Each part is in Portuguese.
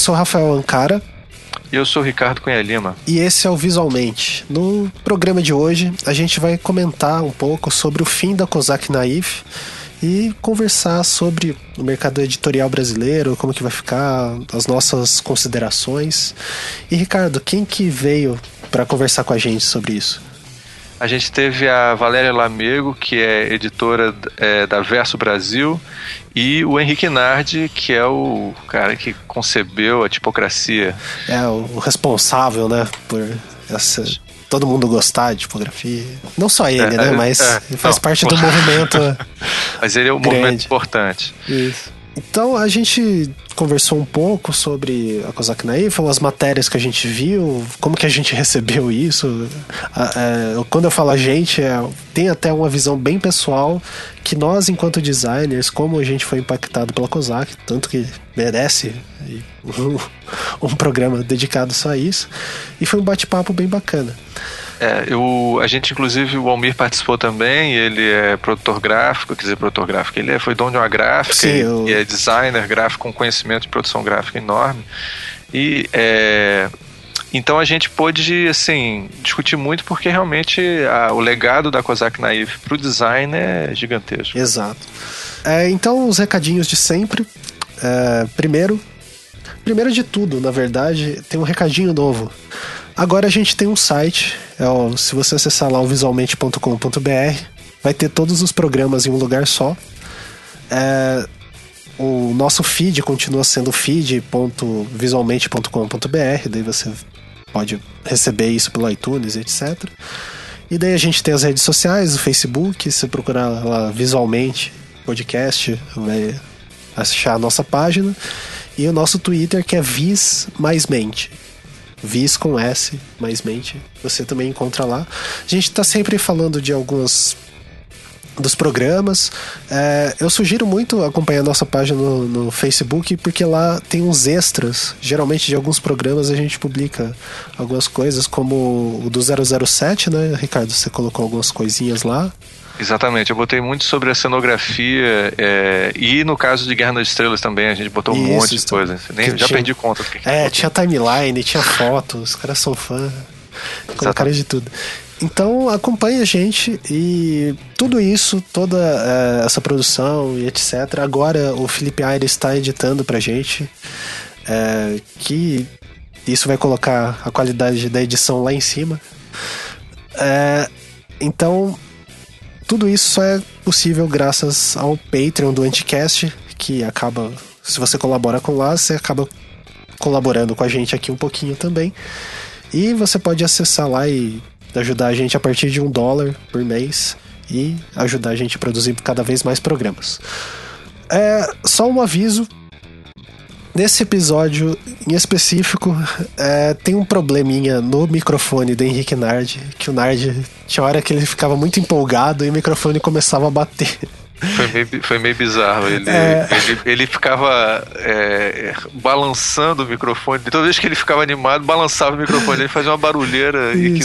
sou Rafael Ancara. E eu sou o Ricardo Cunha Lima. E esse é o Visualmente. No programa de hoje, a gente vai comentar um pouco sobre o fim da Kozak Naif e conversar sobre o mercado editorial brasileiro, como que vai ficar, as nossas considerações. E Ricardo, quem que veio para conversar com a gente sobre isso? A gente teve a Valéria Lamego, que é editora é, da Verso Brasil, e o Henrique Nardi, que é o cara que concebeu a tipocracia. É, o responsável, né, por essa, todo mundo gostar de tipografia. Não só ele, é, né, é, mas é, faz não, parte do movimento. mas ele é um grande. movimento importante. Isso. Então a gente conversou um pouo sobre a Kozak Naif, as matérias que a gente viu, como que a gente recebeu isso. É, quando eu falo a gente, é, tem até uma visão bem pessoal que nós, enquanto designers, como a gente foi impactado pela Kozak, tanto que merece um, um programa dedicado só a isso. E foi um bate-papo bem bacana. É, eu, a gente, inclusive, o Almir participou também, ele é produtor gráfico, quer dizer, produtor gráfico, ele é, foi dono de uma gráfica Sim, e, eu... e, é designer gráfico com conhecimento de produção gráfica enorme. E é, então a gente pôde, assim, discutir muito porque realmente a, o legado da Kozak Naive para o design é gigantesco. Exato. É, então, os recadinhos de sempre. É, primeiro, primeiro de tudo, na verdade, tem um recadinho novo. Agora a gente tem um site, é o, se você acessar lá o visualmente.com.br, vai ter todos os programas em um lugar só. É, o nosso feed continua sendo feed.visualmente.com.br, daí você pode receber isso pelo iTunes, etc. E daí a gente tem as redes sociais, o Facebook, se procurar lá visualmente podcast, vai achar a nossa página. E o nosso Twitter que é Vis mais Mente. Vis com S, mais mente, você também encontra lá. A gente está sempre falando de algumas dos programas. É, eu sugiro muito acompanhar nossa página no, no, Facebook, porque lá tem uns extras. Geralmente, de alguns programas, a gente publica algumas coisas, como o do 007, né, Ricardo? Você colocou algumas coisinhas lá. Exatamente, eu botei muito sobre a cenografia é, e no caso de Guerra nas Estrelas também, a gente botou um Isso, monte de coisa. Nem, já tinha, perdi conta. Do que é, tinha timeline, tinha fotos, os caras são fã, colocaram de tudo. Então acompanhe a gente e tudo isso, toda é, essa produção e etc. Agora o Felipe Aires está editando pra gente, é, que isso vai colocar a qualidade da edição lá em cima. É, então tudo isso só é possível graças ao Patreon do Anticast, que acaba, se você colabora com lá, você acaba colaborando com a gente aqui um pouquinho também. E você pode acessar lá e ajudar a gente a partir de um dólar por mês e ajudar a gente a produzir cada vez mais programas. É, só um aviso Nesse episódio em específico, é, tem um probleminha no microfone do Henrique Nardi, que o Nardi tinha hora que ele ficava muito empolgado e o microfone começava a bater. Foi meio, foi meio bizarro. Ele, é... ele, ele, ficava é, balançando o microfone. Toda vez que ele ficava animado, balançava o microfone. Ele fazia uma barulheira e que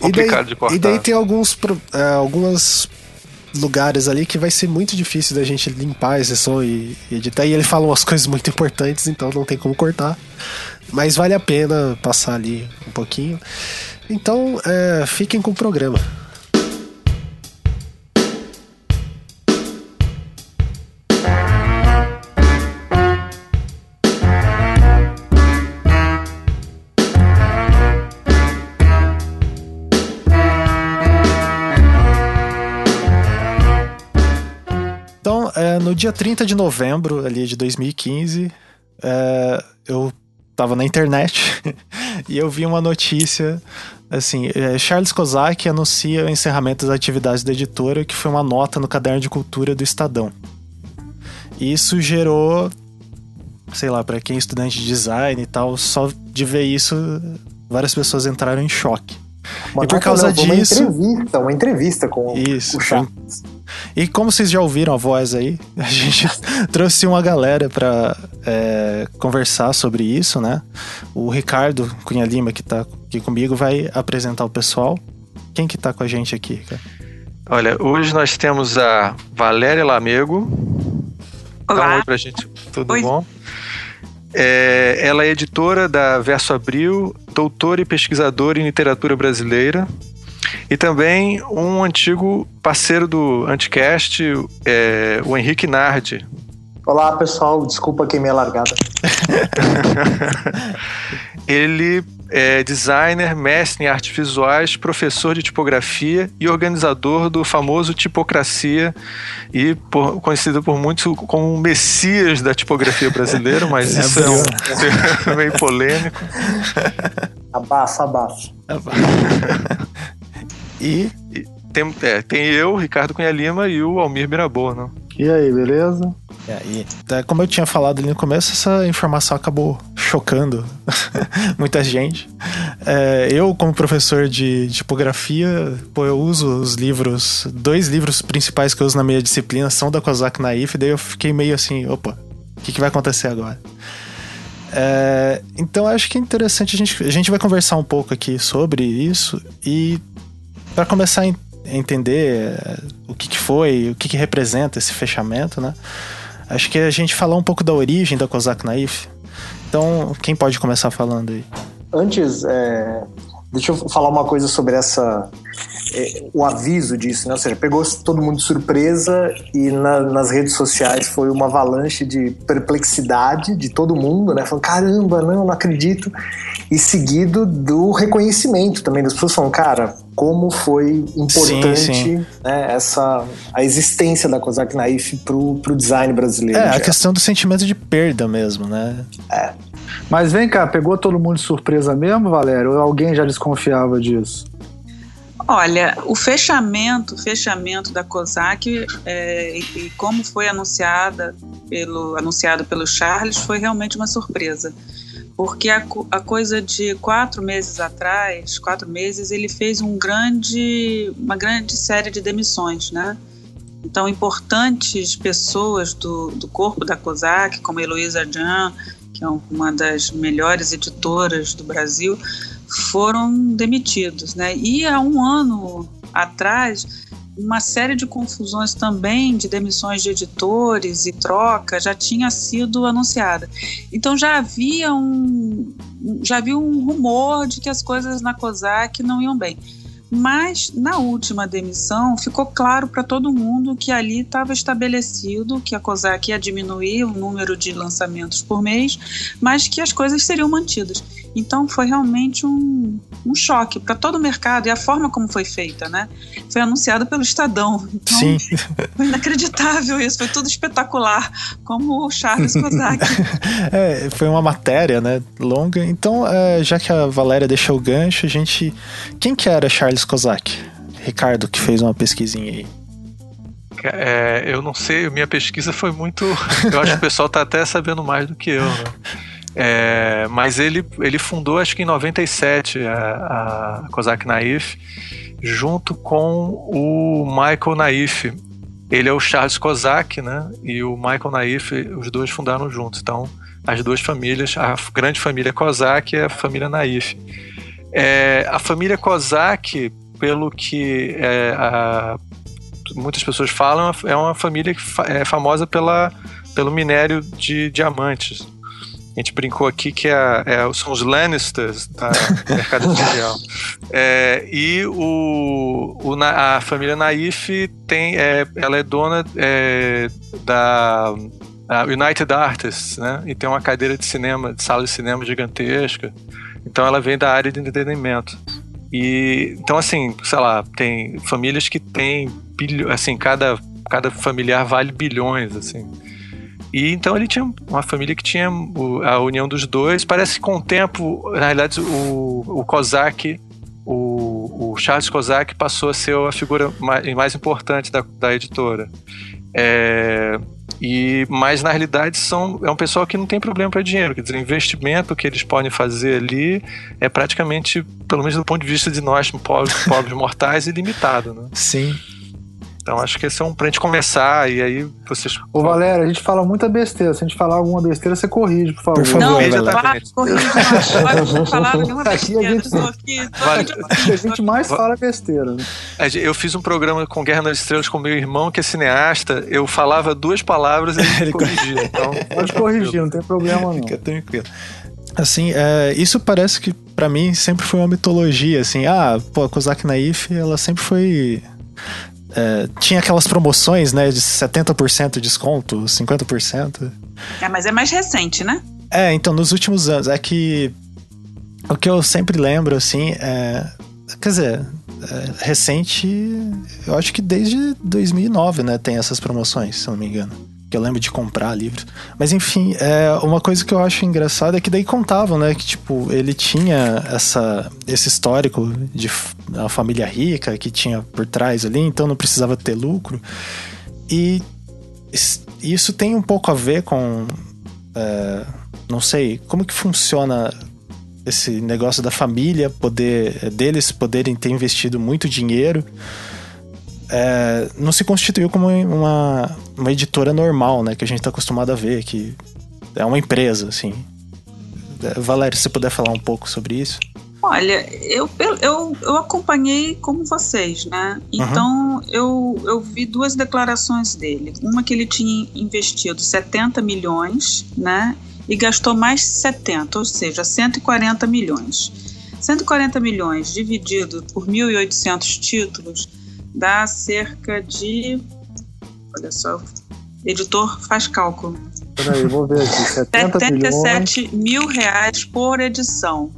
complicado e daí, de cortar. E daí tem alguns, é, algumas lugares ali que vai ser muito difícil da gente limpar esse som e, e editar. E ele fala umas coisas muito importantes, então não tem como cortar. Mas vale a pena passar ali um pouquinho. Então, é, fiquem com o programa. no dia 30 de novembro ali de 2015, é, eu tava na internet e eu vi uma notícia assim, é, Charles Kozak anuncia o encerramento das atividades da editora, que foi uma nota no caderno de cultura do Estadão. Isso gerou, sei lá, para quem é estudante de design e tal, só de ver isso, várias pessoas entraram em choque. Uma e por causa não, disso. Uma entrevista, uma entrevista com isso, o Charles. E como vocês já ouviram a voz aí, a gente trouxe uma galera para é, conversar sobre isso, né? O Ricardo Cunha Lima, que tá aqui comigo, vai apresentar o pessoal. Quem que tá com a gente aqui, cara? Olha, hoje nós temos a Valéria Lamego. Olá. Dá um oi pra gente. Tudo oi. bom? É, ela é editora da Verso Abril, doutora e pesquisadora em literatura brasileira. E também um antigo parceiro do Anticast, é, o Henrique Nardi. Olá, pessoal. Desculpa queimei a largada. Ele é designer, mestre em artes visuais, professor de tipografia e organizador do famoso Tipocracia e por, conhecido por muitos como o messias da tipografia brasileira, mas é isso é um, meio polêmico. Abafa, abafa. e, e tem, é, tem eu, Ricardo Cunha Lima e o Almir Mirabô, né? E aí, beleza? E aí, como eu tinha falado ali no começo, essa informação acabou chocando muita gente. É, eu, como professor de tipografia, pô, eu uso os livros, dois livros principais que eu uso na minha disciplina são da Kozak Naif, daí eu fiquei meio assim, opa, o que, que vai acontecer agora? É, então acho que é interessante a gente, a gente vai conversar um pouco aqui sobre isso e para começar a entender é, o que, que foi, o que, que representa esse fechamento, né? Acho que a gente falar um pouco da origem da Kozak Naif. Então, quem pode começar falando aí? Antes, é, deixa eu falar uma coisa sobre essa é, o aviso disso, né? Ou seja, pegou todo mundo de surpresa e na, nas redes sociais foi uma avalanche de perplexidade de todo mundo, né? Falando, caramba, não, não acredito. E seguido do reconhecimento também das pessoas falando, cara, como foi importante sim, sim. Né, essa, a existência da Kozak Naif pro, pro design brasileiro. É, a questão do sentimento de perda mesmo, né? É. Mas vem cá, pegou todo mundo de surpresa mesmo, Valério? Ou alguém já desconfiava disso? Olha, o fechamento, o fechamento da COSAC é, e, e, como foi anunciada pelo, anunciado pelo Charles foi realmente uma surpresa. Porque a, a coisa de quatro meses atrás, quatro meses, ele fez um grande, uma grande série de demissões, né? Então, importantes pessoas do, do corpo da COSAC, como a Heloísa Jan, que é uma das melhores editoras do Brasil, foram demitidos, né? E há um ano atrás, uma série de confusões também de demissões de editores e troca já tinha sido anunciada. Então já havia um já havia um rumor de que as coisas na COSAC não iam bem. Mas na última demissão ficou claro para todo mundo que ali estava estabelecido que a COSAC ia diminuir o número de lançamentos por mês, mas que as coisas seriam mantidas. Então foi realmente um, um choque para todo o mercado e a forma como foi feita, né? Foi anunciado pelo Estadão. Então, Sim. Foi inacreditável isso, foi tudo espetacular, como o Charles Kozak. é, foi uma matéria, né, longa. Então, é, já que a Valéria deixou o gancho, a gente... Quem que era Charles Kozak? Ricardo, que fez uma pesquisinha aí. É, eu não sei, minha pesquisa foi muito. Eu acho que o pessoal tá até sabendo mais do que eu, né? É, mas ele, ele fundou, acho que em 97, a, a Kozak Naif, junto com o Michael Naif. Ele é o Charles Kozak, né? E o Michael Naif, os dois fundaram juntos. Então, as duas famílias, a grande família Kozak e a família Naif. É, a família Kozak, pelo que é, a, muitas pessoas falam, é uma família que é famosa pela, pelo minério de diamantes. A gente brincou aqui que é, é, são os Lannisters da mercado mundial. É, e o, o, a família Naif tem, é, ela é dona é, da United Artists, né? E tem uma cadeira de cinema, de sala de cinema gigantesca. Então ela vem da área de entretenimento. E então assim, sei lá, tem famílias que têm assim, cada cada familiar vale bilhões, assim. E então ele tinha uma família que tinha a união dos dois. Parece que com o tempo, na realidade, o, o Kozak, o, o Charles Kozak passou a ser a figura mais, mais importante da, da editora. É, e mas na realidade são é um pessoal que não tem problema para dinheiro, quer dizer, o investimento que eles podem fazer ali é praticamente, pelo menos do ponto de vista de nós pobres, pobres mortais, ilimitado, né? Sim. Então acho que esse é um pra gente começar e aí vocês. Ô Valério, a gente fala muita besteira. Se a gente falar alguma besteira, você corrige, por favor. Por favor, não, exatamente. corrige, não falar nenhuma besteira. Aqui a gente, vale. a gente mais fala besteira. Né? Eu fiz um programa com Guerra nas Estrelas com meu irmão, que é cineasta. Eu falava duas palavras e ele corrigia. Então... Pode corrigir, não tem problema não. Fica tranquilo. Assim, é, isso parece que para mim sempre foi uma mitologia, assim. Ah, pô, a Kozak Naif, ela sempre foi é, tinha aquelas promoções, né, de 70% de desconto, 50%. É, mas é mais recente, né? É, então, nos últimos anos. É que o que eu sempre lembro, assim, é. Quer dizer, é, recente, eu acho que desde 2009, né, tem essas promoções, se eu não me engano eu lembro de comprar livros. Mas enfim, é, uma coisa que eu acho engraçada é que daí contavam, né? Que tipo, ele tinha essa, esse histórico de uma família rica que tinha por trás ali, então não precisava ter lucro. E isso tem um pouco a ver com. É, não sei, como que funciona esse negócio da família, poder deles poderem ter investido muito dinheiro é, não se constituiu como uma, uma editora normal, né? Que a gente está acostumado a ver, que é uma empresa, assim. É, Valéria, se você puder falar um pouco sobre isso. Olha, eu, eu, eu acompanhei como vocês, né? Então uhum. eu, eu vi duas declarações dele. Uma que ele tinha investido 70 milhões, né? E gastou mais 70, ou seja, 140 milhões. 140 milhões dividido por 1.800 títulos dá cerca de. Olha só, editor faz cálculo. Peraí, vou ver aqui. 77 mil reais por edição.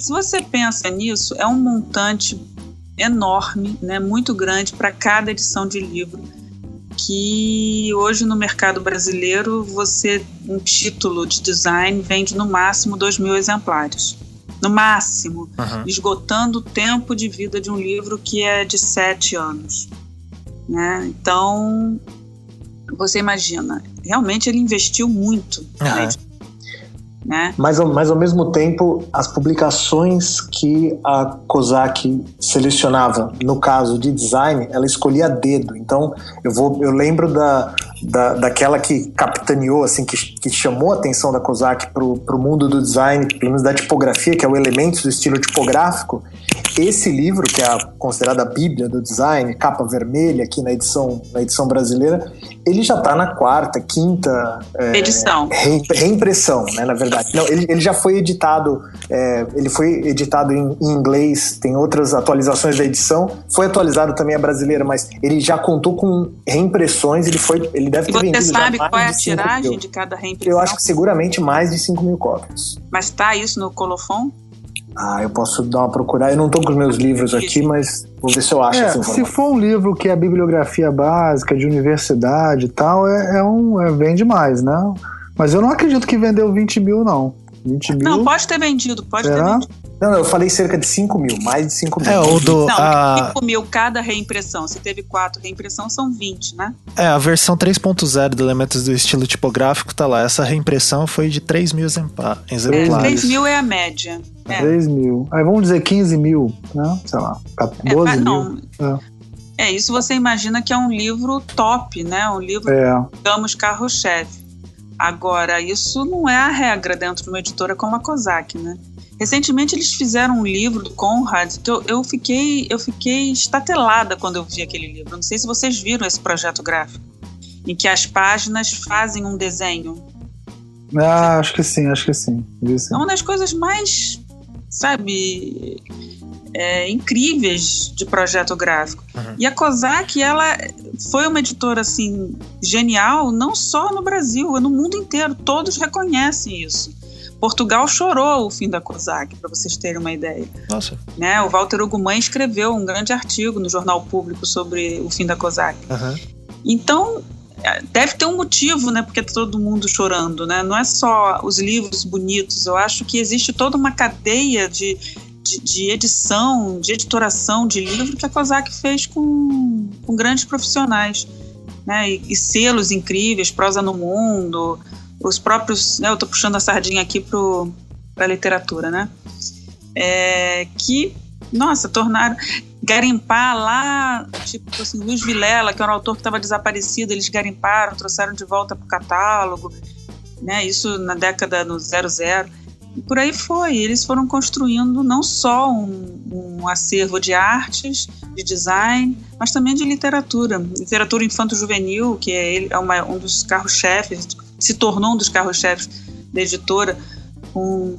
Se você pensa nisso, é um montante enorme, né, muito grande para cada edição de livro. Que hoje no mercado brasileiro você um título de design vende no máximo 2 mil exemplares no máximo, uhum. esgotando o tempo de vida de um livro que é de sete anos. Né? Então, você imagina, realmente ele investiu muito. Uhum. Né? Né? Mas, mas ao mesmo tempo, as publicações que a COSAC selecionava, no caso de design, ela escolhia a dedo. Então, eu, vou, eu lembro da, da, daquela que capitaneou, assim, que, que chamou a atenção da COSAC para o mundo do design, pelo menos da tipografia, que é o Elementos do Estilo Tipográfico. Esse livro, que é considerada a bíblia do design, capa vermelha aqui na edição, na edição brasileira, ele já está na quarta, quinta é, edição. Re, reimpressão, né, na verdade. Não, ele, ele já foi editado, é, ele foi editado em, em, inglês, tem outras atualizações da edição. Foi atualizado também a brasileira, mas ele já contou com reimpressões, ele foi, ele deve ter vendido Você sabe qual é a tiragem mil. de cada reimpressão? Eu acho que seguramente mais de 5 mil cópias. Mas tá isso no colofon? Ah, eu posso dar uma procurada. Eu não estou com os meus livros aqui, mas vou ver se eu acho. É, se for um livro que é bibliografia básica, de universidade e tal, é, é um, é, vende mais, né? Mas eu não acredito que vendeu 20 mil, não. 20 mil. Não, pode ter vendido, pode Será? ter vendido. Não, eu falei cerca de 5 mil, mais de 5 mil. É, o do. Não, a... 5 mil cada reimpressão. Se teve 4 reimpressão, são 20, né? É, a versão 3.0 do Elementos do Estilo Tipográfico tá lá. Essa reimpressão foi de 3 mil exemplares. É, 3 mil é a média. É. 3 mil. Aí vamos dizer 15 mil, né? Sei lá, 12 é, mil. É. é. isso você imagina que é um livro top, né? Um livro, é. digamos, carro-chefe. Agora, isso não é a regra dentro de uma editora como a COSAC, né? Recentemente eles fizeram um livro do Conrad que eu, eu, fiquei, eu fiquei estatelada quando eu vi aquele livro. Não sei se vocês viram esse projeto gráfico, em que as páginas fazem um desenho. Ah, acho que sim, acho que sim. sim. É uma das coisas mais, sabe, é, incríveis de projeto gráfico. Uhum. E a Kozak, ela foi uma editora assim genial, não só no Brasil, no mundo inteiro. Todos reconhecem isso. Portugal chorou o fim da COSAC, para vocês terem uma ideia. Nossa. Né? O Walter Ugumãe escreveu um grande artigo no Jornal Público sobre o fim da COSAC. Uhum. Então, deve ter um motivo, né? Porque tá todo mundo chorando, né? Não é só os livros bonitos. Eu acho que existe toda uma cadeia de, de, de edição, de editoração de livro que a COSAC fez com, com grandes profissionais. Né, e, e, selos incríveis, Prosa no Mundo, os próprios, né, eu estou puxando a sardinha aqui para a literatura, né, é, que, nossa, tornaram, garimpar lá, tipo assim, Luiz Vilela, que era um autor que estava desaparecido, eles garimparam, trouxeram de volta para o catálogo, né? Isso na década no 00. E por aí foi. Eles foram construindo não só um, um acervo de artes, de design, mas também de literatura. Literatura infanto-juvenil, que é, ele, é uma, um dos carros-chefes, se tornou um dos carros-chefes da editora, um,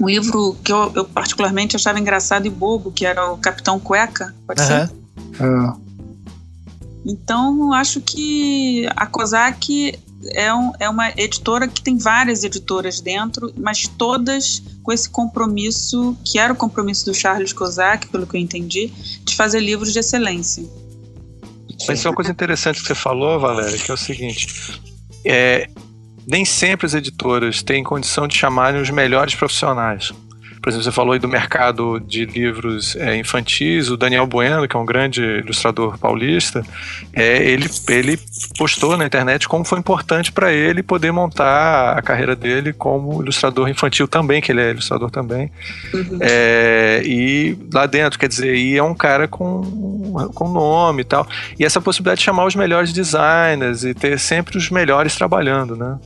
um livro que eu, eu, particularmente achava engraçado e bobo, que era o Capitão Cueca, pode uhum. ser? É. Então, acho que a COSAC é, um, é uma editora que tem várias editoras dentro, mas todas com esse compromisso, que era o compromisso do Charles Kozak, pelo que eu entendi, de fazer livros de excelência. Mas é uma coisa interessante que você falou, Valéria, que é o seguinte: é, nem sempre as editoras têm condição de chamarem os melhores profissionais. Por exemplo, você falou aí do mercado de livros é, infantis, o Daniel Bueno, que é um grande ilustrador paulista, é, ele, ele postou na internet como foi importante para ele poder montar a carreira dele como ilustrador infantil também, que ele é ilustrador também. Uhum. É, e lá dentro, quer dizer, e é um cara com, com nome e tal. E essa possibilidade de chamar os melhores designers e ter sempre os melhores trabalhando, né?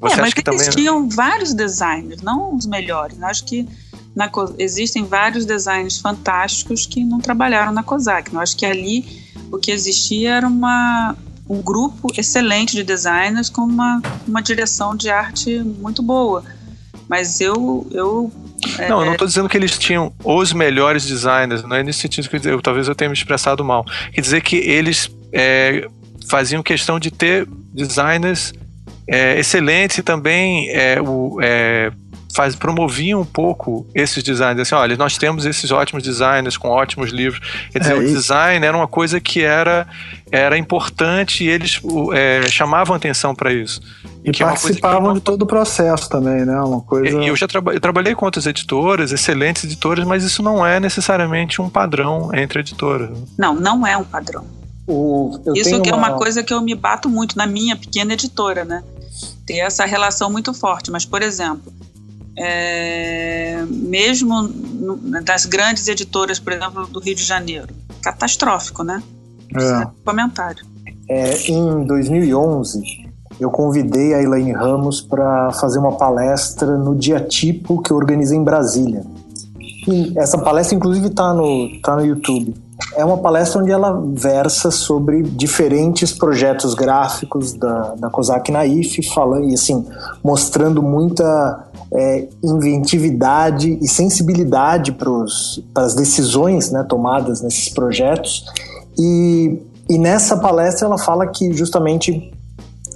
Você é, mas que existiam também... vários designers, não os melhores. Acho que na, existem vários designers fantásticos que não trabalharam na COSAC. Eu acho que ali o que existia era uma, um grupo excelente de designers com uma, uma direção de arte muito boa. Mas eu. eu não, é, eu não estou dizendo que eles tinham os melhores designers, não é nesse sentido que eu, talvez eu tenha me expressado mal. Quer dizer que eles é, faziam questão de ter designers é, excelentes e também é, o, é, faz, promoviam um pouco esses designers. Assim, olha, nós temos esses ótimos designers com ótimos livros. Quer dizer, é, o design era uma coisa que era, era importante e eles é, chamavam atenção para isso. E que participavam é de todo o processo também, né? Uma coisa... Eu já traba eu trabalhei com outras editoras, excelentes editoras, mas isso não é necessariamente um padrão entre editoras. Não, não é um padrão. O, isso que uma... é uma coisa que eu me bato muito na minha pequena editora, né? Ter essa relação muito forte. Mas, por exemplo, é, mesmo no, das grandes editoras, por exemplo, do Rio de Janeiro. Catastrófico, né? É. Comentário. É, em 2011, eu convidei a Elaine Ramos para fazer uma palestra no Dia Tipo que eu organizei em Brasília. E essa palestra, inclusive, está no, tá no YouTube. É uma palestra onde ela versa sobre diferentes projetos gráficos da, da COSAC Naif, falando, e assim, mostrando muita é, inventividade e sensibilidade para as decisões né, tomadas nesses projetos. E, e nessa palestra ela fala que justamente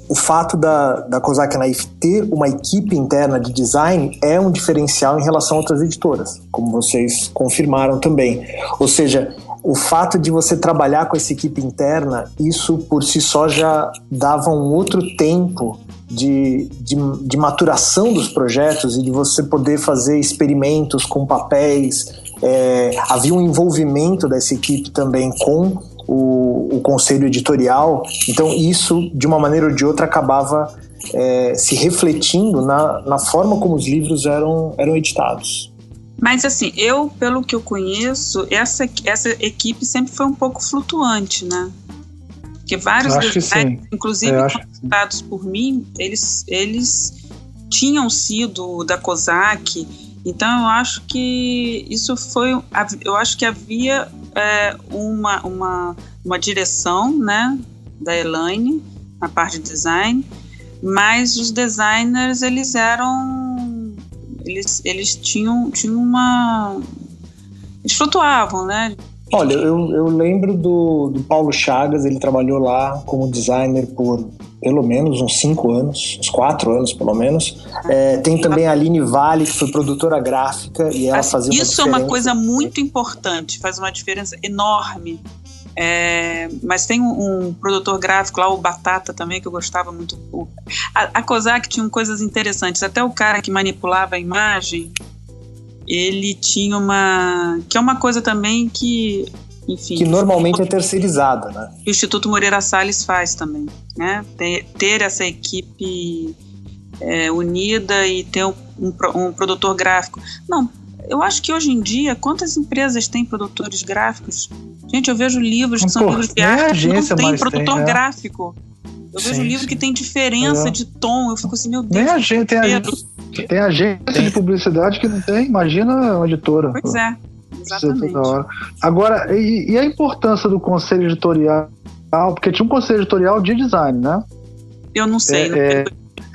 o fato da, da Kozak Naif ter uma equipe interna de design é um diferencial em relação a outras editoras, como vocês confirmaram também. Ou seja, o fato de você trabalhar com essa equipe interna, isso por si só já dava um outro tempo de, de, de, maturação dos projetos e de você poder fazer experimentos com papéis. É, havia um envolvimento dessa equipe também com o, o, conselho editorial, então isso, de uma maneira ou de outra, acabava é, se refletindo na, na forma como os livros eram, eram editados. Mas assim, eu, pelo que eu conheço, essa, essa equipe sempre foi um pouco flutuante, né? Porque vários designs, inclusive contratados por mim, eles, eles tinham sido da COSAC. Então eu acho que isso foi. Eu acho que havia é, uma, uma, uma direção né, da Elaine na parte de design, mas os designers eles eram. Eles, eles tinham, tinham uma. Eles flutuavam, né? Olha, eu, eu lembro do, do Paulo Chagas, ele trabalhou lá como designer por pelo menos uns cinco anos, uns quatro anos pelo menos. É, tem também a Aline Vale, que foi produtora gráfica e ela fazia Isso é uma coisa muito importante, faz uma diferença enorme. É, mas tem um, um, produtor gráfico lá, o Batata também, que eu gostava muito. A, a Kozak tinha coisas interessantes, até o cara que manipulava a imagem, ele tinha uma. que é uma coisa também que. Enfim, que normalmente é terceirizada, né? O Instituto Moreira Salles faz também, né? Ter, ter essa equipe é, unida e ter um, um, um, produtor gráfico. Não, eu acho que hoje em dia, quantas empresas têm produtores gráficos? Gente, eu vejo livros que são livros de arte que não tem produtor tem, é. gráfico. Eu sim, vejo livro sim. que tem diferença é. de tom, eu fico assim, meu Deus. Nem a gente, tem, a, tem agência tem. de publicidade que não tem, imagina uma editora. Pois é, exatamente. Agora, e, e a importância do conselho editorial? Porque tinha um conselho editorial de design, né? Eu não sei. É,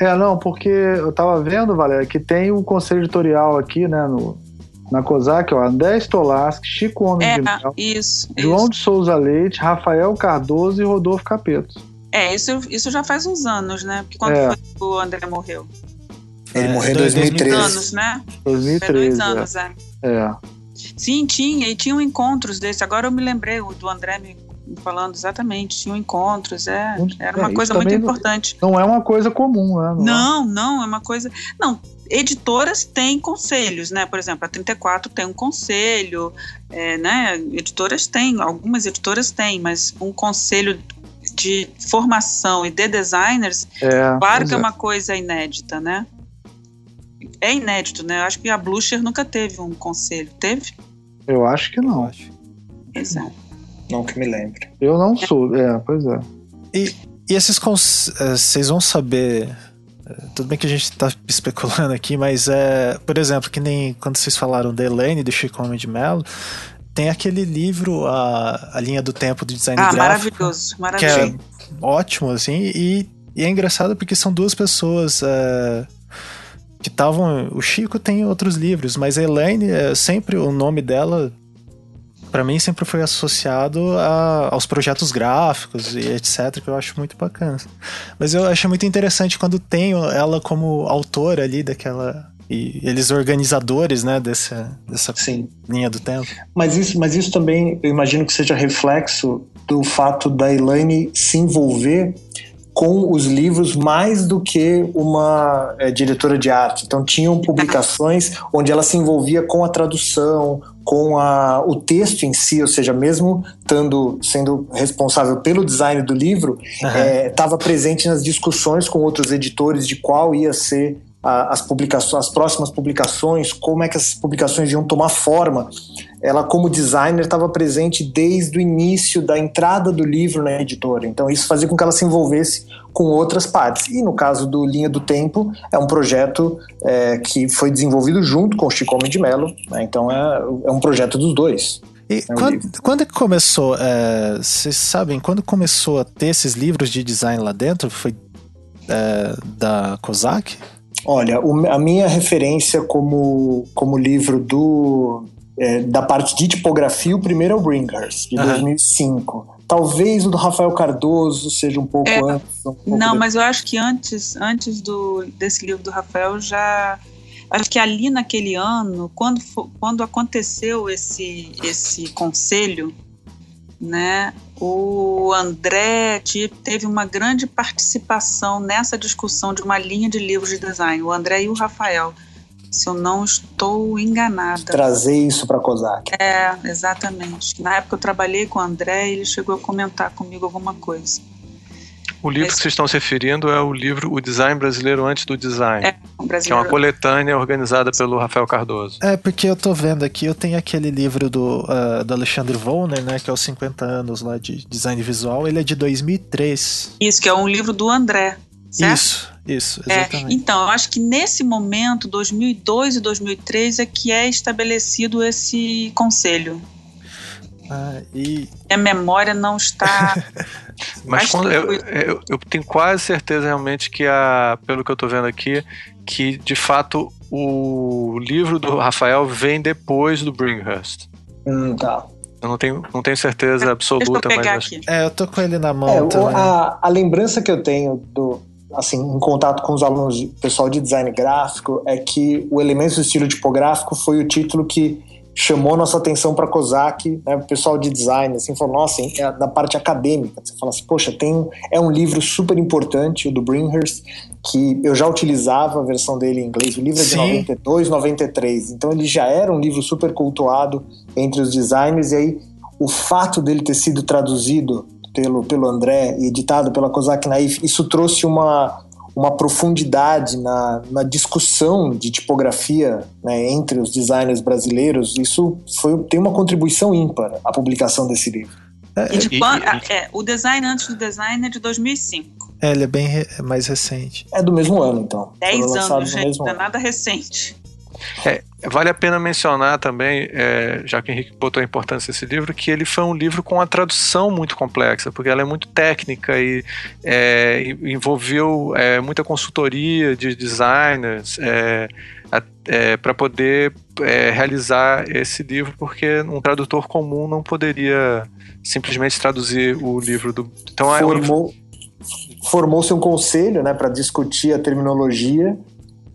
é, é, não, porque eu tava vendo, Valéria, que tem um conselho editorial aqui, né, no, na COSAC, ó, André Stolarski, Chico Homem é, de Mel, isso, João isso. de Souza Leite, Rafael Cardoso e Rodolfo Capeto. É, isso, isso já faz uns anos, né? Porque quando é. foi que o André morreu? Ele é, morreu em 2013. anos, né? 2013. dois anos, é. é. Sim, tinha, e tinham encontros desse. Agora eu me lembrei do André me falando exatamente, tinham encontros, é, era uma é, coisa muito importante. Não é uma coisa comum, né? Não, não, não, é uma coisa. Não, editoras têm conselhos, né? Por exemplo, a 34 tem um conselho, é, né? Editoras têm, algumas editoras têm, mas um conselho de formação e de designers, é, claro que é, uma coisa inédita, né? É inédito, né? Eu acho que a Blucher nunca teve um conselho, teve? Eu acho que não. Exato. Não que me lembre. Eu não sou, é, pois é. E, e esses eh, vocês vão saber. Tudo bem que a gente está especulando aqui, mas é, por exemplo, que nem quando vocês falaram da Elaine do Chico Homem de Mello, tem aquele livro, a, a linha do tempo do design ah, gráfico. Maravilhoso, maravilhoso. Que é ótimo, assim, e, e é engraçado porque são duas pessoas é, que estavam. O Chico tem outros livros, mas a Elaine, é, sempre o nome dela para mim sempre foi associado a, aos projetos gráficos e etc, que eu acho muito bacana. Mas eu acho muito interessante quando tenho ela como autora ali daquela e eles organizadores, né, dessa, dessa Sim. linha do tempo. Mas isso, mas isso também, eu imagino que seja reflexo do fato da Elaine se envolver com os livros mais do que uma é, diretora de arte. Então tinham publicações onde ela se envolvia com a tradução, com a, o texto em si, ou seja, mesmo sendo responsável pelo design do livro, estava uhum. é, presente nas discussões com outros editores de qual ia ser a, as publicações, as próximas publicações, como é que essas publicações iam tomar forma ela como designer estava presente desde o início da entrada do livro na editora. Então isso fazia com que ela se envolvesse com outras partes. E no caso do Linha do Tempo, é um projeto é, que foi desenvolvido junto com o Chico Homem de Mello. Né? Então é, é, um projeto dos dois. E é quando, quando é que começou? É, vocês sabem, quando começou a ter esses livros de design lá dentro? Foi é, da COSAC? Olha, o, a minha referência como, como livro do é, da parte de tipografia, o primeiro é o Brinkhurst, de uhum. 2005. Talvez o do Rafael Cardoso seja um pouco é, antes. Um pouco não, depois. mas eu acho que antes, antes do, desse livro do Rafael já. Acho que ali naquele ano, quando, quando aconteceu esse, esse conselho, né, o André teve uma grande participação nessa discussão de uma linha de livros de design, o André e o Rafael se eu não estou enganada. Trazer isso para a COSAC. É, exatamente. Na época eu trabalhei com o André e ele chegou a comentar comigo alguma coisa. O livro que vocês estão se referindo é o livro O Design Brasileiro Antes do Design. É, que é uma coletânea organizada pelo Rafael Cardoso. É, porque eu tô vendo aqui, eu tenho aquele livro do, uh, do Alexandre Volner, né, que é os 50 anos lá de design visual, ele é de 2003. Isso, que é um livro do André. Certo? Isso, isso, é, exatamente. É, então, eu acho que nesse momento, 2002 e 2003, é que é estabelecido esse conselho. Ah, e... A memória não está. Mas quando eu, eu, eu, tenho quase certeza realmente que a, pelo que eu estou vendo aqui, que de fato o livro do Rafael vem depois do Bringhurst. Hum, tá. Eu não tenho, não tenho certeza absoluta, mas. Acho... É, eu tô com ele na mão. É, a, a lembrança que eu tenho do, assim, em contato com os alunos, pessoal de design gráfico, é que o elemento do estilo tipográfico foi o título que chamou nossa atenção para COSAC, né, o pessoal de design, assim, falou, nossa, é da parte acadêmica. Você fala assim, poxa, tem, é um livro super importante, o do Bringhurst, que eu já utilizava a versão dele em inglês. O livro é de Sim. 92, 93, então ele já era um livro super cultuado entre os designers, e aí o fato dele ter sido traduzido pelo, pelo André e editado pela Kozak Naif, isso trouxe uma, uma profundidade na, na discussão de tipografia né, entre os designers brasileiros. Isso foi, tem uma contribuição ímpar à publicação desse livro. É, e de, e, e, é, o design antes do design é de 2005. É, ele é bem re, mais recente. É do mesmo ano, então. 10 anos, gente, não é nada recente. É, vale a pena mencionar também, é, já que o Henrique botou a importância desse livro, que ele foi um livro com uma tradução muito complexa, porque ela é muito técnica e é, envolveu é, muita consultoria de designers é, é, para poder realizar esse livro, porque um tradutor comum não poderia simplesmente traduzir o livro do. Então, Formou, formou-se um conselho né, para discutir a terminologia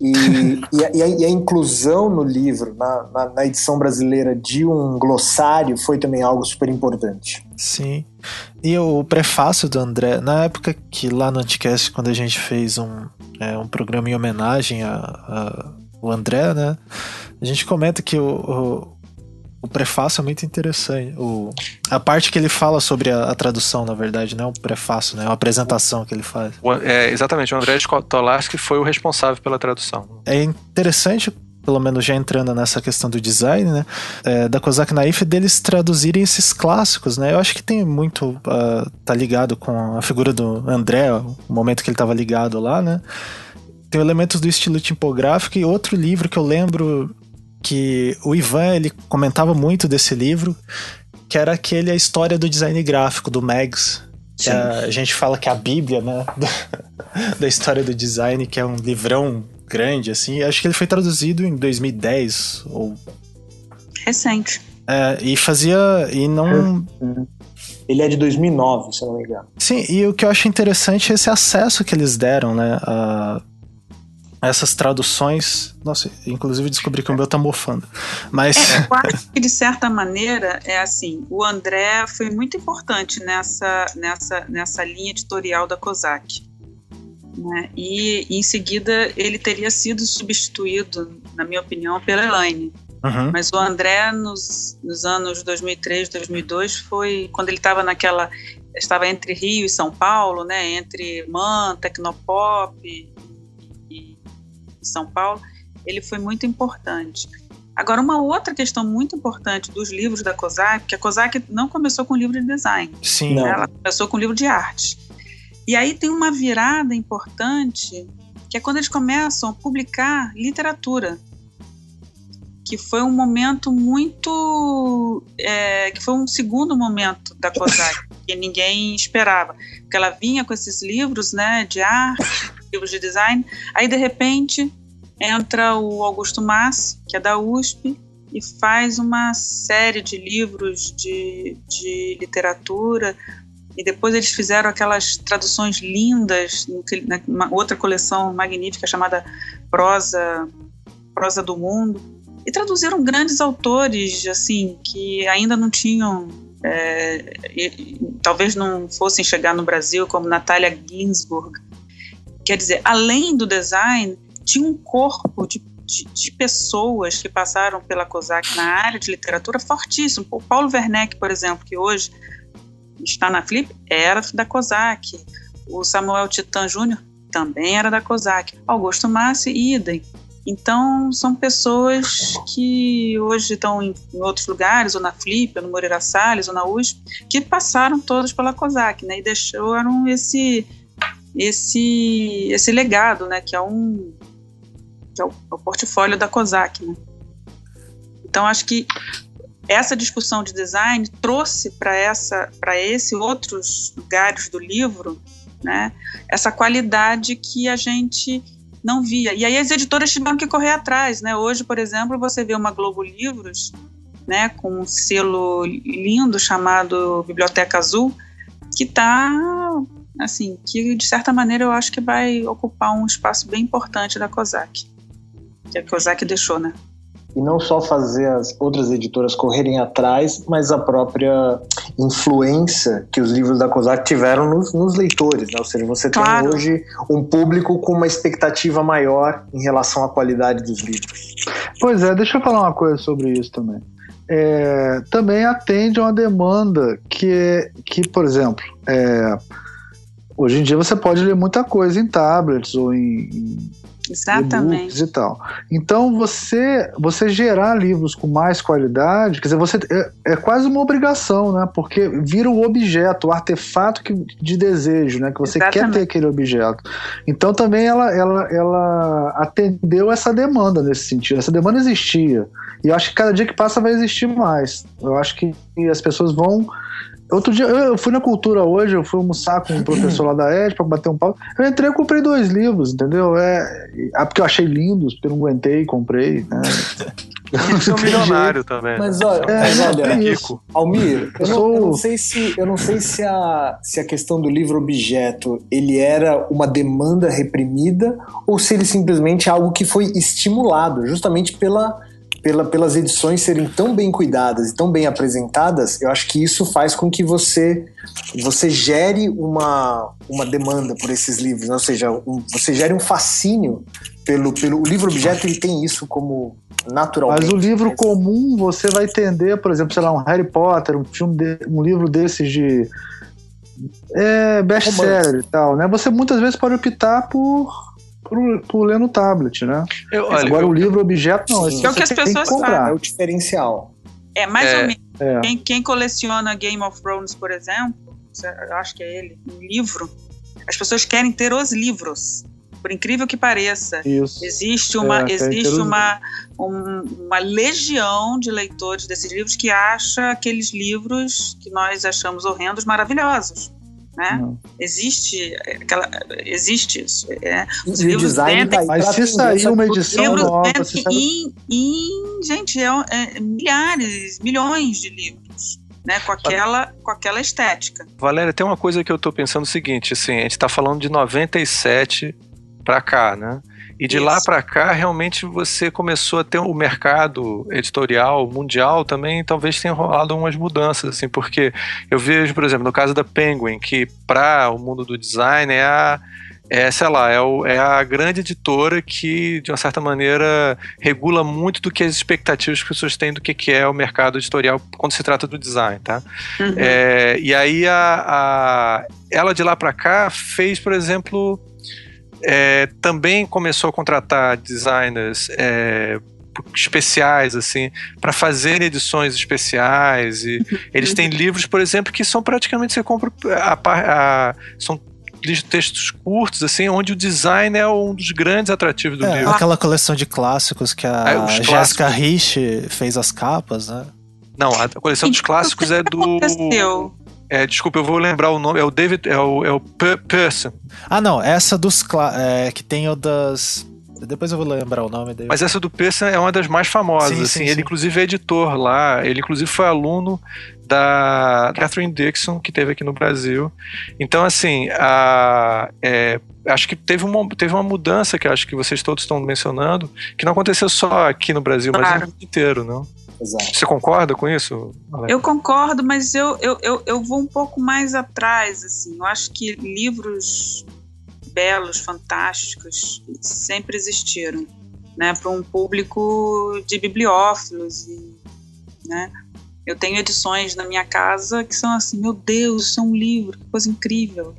e, e, a, e, a, a, inclusão no livro, na, na, na, edição brasileira, de um glossário foi também algo super importante. Sim. E o prefácio do André, na época que lá no Anticast, quando a gente fez um, é, um programa em homenagem ao André, né? A gente comenta que o, o prefácio é muito interessante. O, a parte que ele fala sobre a, a tradução, na verdade, não é o prefácio, né? É a apresentação que ele faz. O, é, exatamente, o André Tolarski foi o responsável pela tradução. É interessante pelo menos já entrando nessa questão do design, né, é, da Kozak Naif, deles traduzirem esses clássicos, né, eu acho que tem muito, uh, tá ligado com a figura do André, o momento que ele estava ligado lá, né, tem elementos do estilo tipográfico e outro livro que eu lembro que o Ivan ele comentava muito desse livro, que era aquele a história do design gráfico do Mags. Que a, a, gente fala que é a Bíblia, né, da história do design, que é um livrão grande assim. Acho que ele foi traduzido em 2010 ou recente. É, e fazia e não ele é de 2009, se não me engano. Sim, e o que eu acho interessante é esse acesso que eles deram, né, a essas traduções. Nossa, inclusive descobri que o meu tá mofando. Mas. É, eu acho que, de certa maneira, é assim: o André foi muito importante nessa, nessa, nessa linha editorial da COSAC. Né? E em seguida ele teria sido substituído, na minha opinião, pela Elaine. Uhum. Mas o André, nos, nos anos 2003, 2002, foi quando ele estava naquela. Estava entre Rio e São Paulo, né? entre MAN, Tecnopop, de São Paulo, ele foi muito importante. Agora, uma outra questão muito importante dos livros da COSAC, que a COSAC não começou com livro de design. Sim. Né? Ela começou com livro de arte. E aí tem uma virada importante, que é quando eles começam a publicar literatura. Que foi um momento muito. É, que foi um segundo momento da COSAC, que ninguém esperava. Porque ela vinha com esses livros né, de arte, livros de design. Aí, de repente, entra o Augusto Massi, que é da USP, e faz uma série de livros de, de literatura. E depois eles fizeram aquelas traduções lindas, numa outra coleção magnífica chamada Prosa, Prosa do Mundo. E traduziram grandes autores, assim, que ainda não tinham é, e, talvez não fossem chegar no Brasil, como Natália Ginsburg, Quer dizer, além do design, tinha um corpo de, de, de, pessoas que passaram pela COSAC na área de literatura fortíssimo. O Paulo Werneck, por exemplo, que hoje está na Flip, era da COSAC. O Samuel Titan Júnior também era da COSAC. Augusto Massi, idem. Então, são pessoas que hoje estão em, em, outros lugares, ou na Flip, ou no Moreira Salles, ou na USP, que passaram todos pela COSAC, né, e deixaram esse, esse, esse legado, né, que é um que é o, é o portfólio da COSAC, né? Então acho que essa discussão de design trouxe para essa para esse outros lugares do livro, né, essa qualidade que a gente não via. E aí as editoras tiveram que correr atrás, né? Hoje, por exemplo, você vê uma Globo Livros, né, com um selo lindo chamado Biblioteca Azul, que está assim, que de certa maneira eu acho que vai ocupar um espaço bem importante da COSAC, que a COSAC deixou, né? E não só fazer as outras editoras correrem atrás, mas a própria influência que os livros da COSAC tiveram nos, nos leitores, né? Ou seja, você claro. tem hoje um público com uma expectativa maior em relação à qualidade dos livros. Pois é, deixa eu falar uma coisa sobre isso também. É, também atende a uma demanda que, que por exemplo, é, Hoje em dia você pode ler muita coisa em tablets ou em, em Exatamente. e tal. Então você você gerar livros com mais qualidade, quer dizer, você é, é quase uma obrigação, né? Porque vira o objeto, o artefato que, de desejo, né? Que você Exatamente. quer ter aquele objeto. Então também ela, ela, ela atendeu essa demanda nesse sentido. Essa demanda existia. E eu acho que cada dia que passa vai existir mais. Eu acho que as pessoas vão Outro dia, eu fui na cultura hoje, eu fui almoçar com um professor lá da ED pra bater um papo. Eu entrei e comprei dois livros, entendeu? É, é porque eu achei lindos, porque eu não aguentei, comprei, né? Eu sou milionário também. Mas olha, é, mas olha rico. Almir, eu, não, eu, não, sei se eu não sei se a, se a questão do livro objeto ele era uma demanda reprimida ou se ele simplesmente é algo que foi estimulado justamente pela pela, pelas edições serem tão bem cuidadas e tão bem apresentadas, eu acho que isso faz com que você você gere uma, uma demanda por esses livros, né? ou seja, um, você gere um fascínio pelo, pelo o livro objeto ele tem isso como naturalmente. Mas o livro comum você vai entender, por exemplo, sei lá, um Harry Potter, um filme, de, um livro desses de é, best-seller e tal, né? Você muitas vezes pode optar por por, por ler no tablet, né? Eu, olha, Agora eu, o livro objeto não, é o que as pessoas comprar. É o diferencial. É, mais é, ou menos. É. Quem, quem, coleciona Game of Thrones, por exemplo, eu acho que é ele, um livro, as pessoas querem ter os livros. Por incrível que pareça, Isso. existe uma é, existe uma, um, uma legião de leitores desses livros que acha aqueles livros que nós achamos horrendos maravilhosos né? Não. Existe aquela, existe isso. É, os e livros vendem, tá mas se sair uma edição nova, se em, em, gente, é, é, milhares, milhões de livros. Né, com aquela com aquela estética. Valéria, tem uma coisa que eu estou pensando o seguinte, assim, a gente está falando de 97 para cá, né? E de Isso. lá para cá, realmente você começou a ter o mercado editorial mundial também, talvez tenha rolado umas mudanças, assim, porque eu vejo, por exemplo, no caso da Penguin, que para o mundo do design é a é, sei lá, é, o, é, a grande editora que, de uma certa maneira, regula muito do que as expectativas que as pessoas têm do que, que é o mercado editorial quando se trata do design, tá? Uhum. É, e aí a, a, ela de lá para cá fez, por exemplo, é, também começou a contratar designers é, especiais assim para fazer edições especiais e eles têm livros por exemplo que são praticamente você compra a, a, são textos curtos assim onde o design é um dos grandes atrativos do é, livro. aquela coleção de clássicos que a é, Jéssica Rich fez as capas né? Não a coleção dos clássicos é do aconteceu? É, desculpa, eu vou lembrar o nome. É o David. É o, é o Pearson. Ah, não. Essa dos. É, que tem o das. Depois eu vou lembrar o nome dele. Mas essa do Pearson é uma das mais famosas. Sim, assim. sim, ele, sim. inclusive, é editor lá. Ele, inclusive, foi aluno da Catherine Dixon, que teve aqui no Brasil. Então, assim, a, é, acho que teve uma, teve uma mudança que acho que vocês todos estão mencionando, que não aconteceu só aqui no Brasil, claro. mas no mundo inteiro, não? Exato. Você concorda com isso? Eu concordo, mas eu, eu, eu, eu vou um pouco mais atrás, assim. Eu acho que livros belos, fantásticos, sempre existiram, né? Para um público de bibliófilos e, né? Eu tenho edições na minha casa que são assim, meu Deus, isso é um livro, que coisa incrível,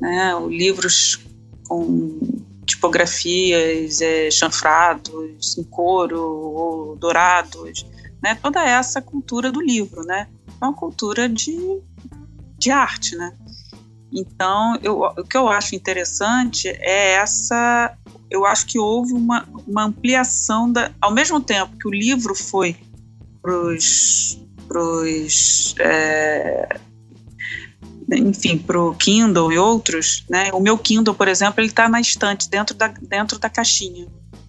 né? Livros com tipografias é, chanfrados, em couro ou dourados, né? Toda essa cultura do livro, né? É uma cultura de, de arte, né? Então, eu, o que eu acho interessante é essa. Eu acho que houve uma, uma ampliação da. Ao mesmo tempo que o livro foi para os. É, enfim, para o Kindle e outros, né? O meu Kindle, por exemplo, ele está na estante, dentro da, dentro da caixinha.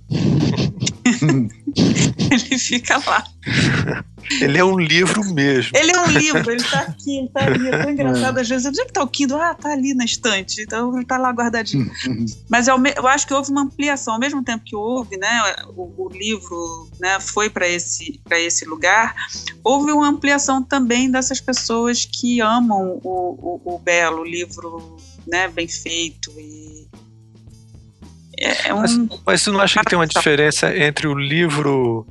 ele fica lá. Ele é um livro mesmo. Ele é um livro, ele tá aqui, ele tá ali. É tão engraçado. Às vezes, onde é que tá o Kindle? Ah, tá ali na estante. Então, ele tá lá guardadinho. Mas eu, eu acho que houve uma ampliação. Ao mesmo tempo que houve, né, o, o livro né, foi para esse, esse lugar, houve uma ampliação também dessas pessoas que amam o, o, o belo, o livro né, bem feito e é, é um... mas, mas você não acha que tem uma diferença entre o livro,